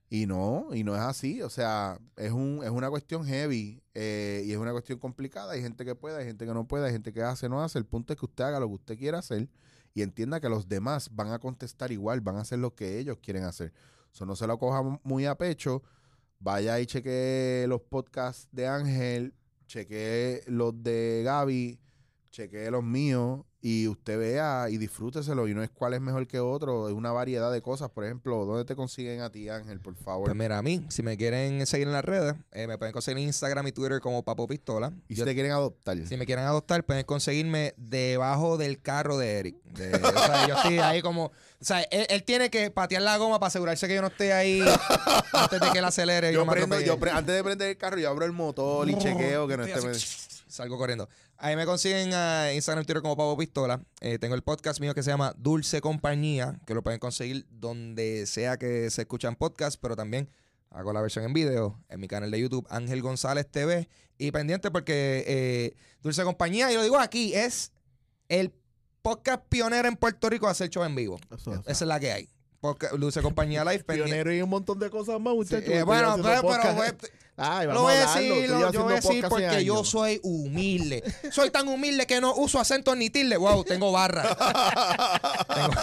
Y no, y no es así. O sea, es, un, es una cuestión heavy eh, y es una cuestión complicada. Hay gente que puede, hay gente que no puede, hay gente que hace, no hace. El punto es que usted haga lo que usted quiera hacer y entienda que los demás van a contestar igual, van a hacer lo que ellos quieren hacer. Eso no se lo coja muy a pecho. Vaya y cheque los podcasts de Ángel, cheque los de Gaby, cheque los míos y usted vea y disfrúteselo. Y no es cuál es mejor que otro, es una variedad de cosas. Por ejemplo, ¿dónde te consiguen a ti, Ángel, por favor? Pues mira, a mí, si me quieren seguir en las redes, eh, me pueden conseguir en Instagram y Twitter como Papo Pistola. y si Yo- te quieren adoptar. si me quieren adoptar, pueden conseguirme debajo del carro de Eric. De- o sea, yo estoy ahí como. O sea, él, él tiene que patear la goma para asegurarse que yo no esté ahí antes de que él acelere. yo me prendo, yo pre- antes de prender el carro, yo abro el motor y chequeo que no esté. Salgo corriendo. Ahí me consiguen a Instagram Twitter como Pavo Pistola. Eh, tengo el podcast mío que se llama Dulce Compañía, que lo pueden conseguir donde sea que se escuchan podcasts, pero también hago la versión en video en mi canal de YouTube, Ángel González TV. Y pendiente porque eh, Dulce Compañía, y lo digo aquí, es el podcast pionero en Puerto Rico a hacer show en vivo. Eso. Esa es la que hay. Podcast, Dulce Compañía Live. (laughs) Pionero y un montón de cosas más, Sí, muchachos. eh, Estoy bueno, haciendo pero. Ay, lo vamos voy a decir, lo, yo voy a decir porque yo soy humilde. Soy tan humilde que no uso acento ni tilde. Wow, tengo barra. (laughs) Tengo- (laughs)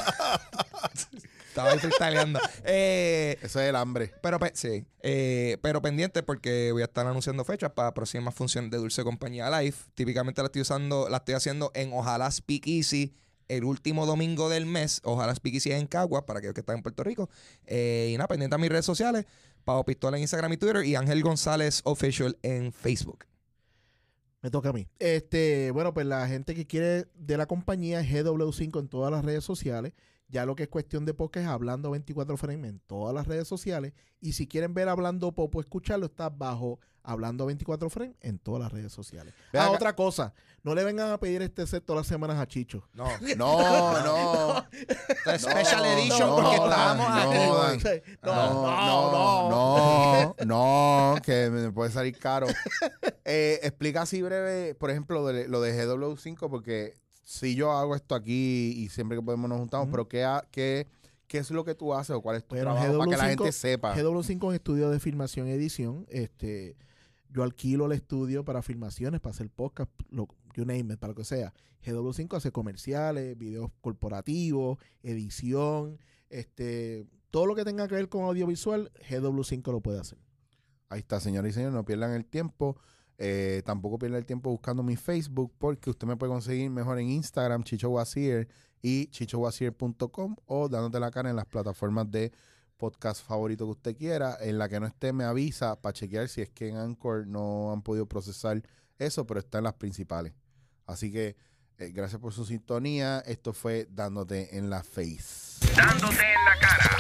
Estaba ahí freestyleando. Eh, Eso es el hambre. pero, pe- sí. Eh, pero pendiente porque voy a estar anunciando fechas para próximas funciones de Dulce Compañía Live. Típicamente la estoy usando, la estoy haciendo en Ojalá Speak Easy el último domingo del mes. Ojalá Speak Easy en Cagua para aquellos que están en Puerto Rico. Eh, y nada, pendiente a mis redes sociales. Pavo Pistola en Instagram y Twitter y Ángel González Official en Facebook. Me toca a mí. Este, bueno, pues la gente que quiere de la compañía es GW5 en todas las redes sociales. Ya lo que es cuestión de podcast es Hablando 24 Frame en todas las redes sociales. Y si quieren ver Hablando Popo, escucharlo, está bajo Hablando 24 Frame en todas las redes sociales. Ve ah, acá. otra cosa. No le vengan a pedir este set todas las semanas a Chicho. No. (laughs) No, no. Special No, Edition no, porque estábamos no, aquí. no. No, no, no, no, (laughs) que me puede salir caro. Eh, explica así breve, por ejemplo, lo de, lo de GW5, porque si yo hago esto aquí y siempre que podemos nos juntamos, pero ¿qué, ha- qué, ¿qué es lo que tú haces o cuál es tu trabajo para que la GW5 gente sepa? GW5 en estudio de filmación y edición. Este, yo alquilo el estudio para filmaciones, para hacer podcast, lo, you name it, para lo que sea. GW5 hace comerciales, videos corporativos, edición, este, todo lo que tenga que ver con audiovisual, GW5 lo puede hacer. Ahí está, señores y señores, no pierdan el tiempo. Eh, tampoco pierdan el tiempo buscando mi Facebook porque usted me puede conseguir mejor en Instagram, Chicho Wasier y chichowasier.com o dándote la cara en las plataformas de podcast favorito que usted quiera. En la que no esté, me avisa para chequear si es que en Anchor no han podido procesar eso, pero está en las principales. Así que eh, gracias por su sintonía. Esto fue Dándote en la Face. Dándote en la cara.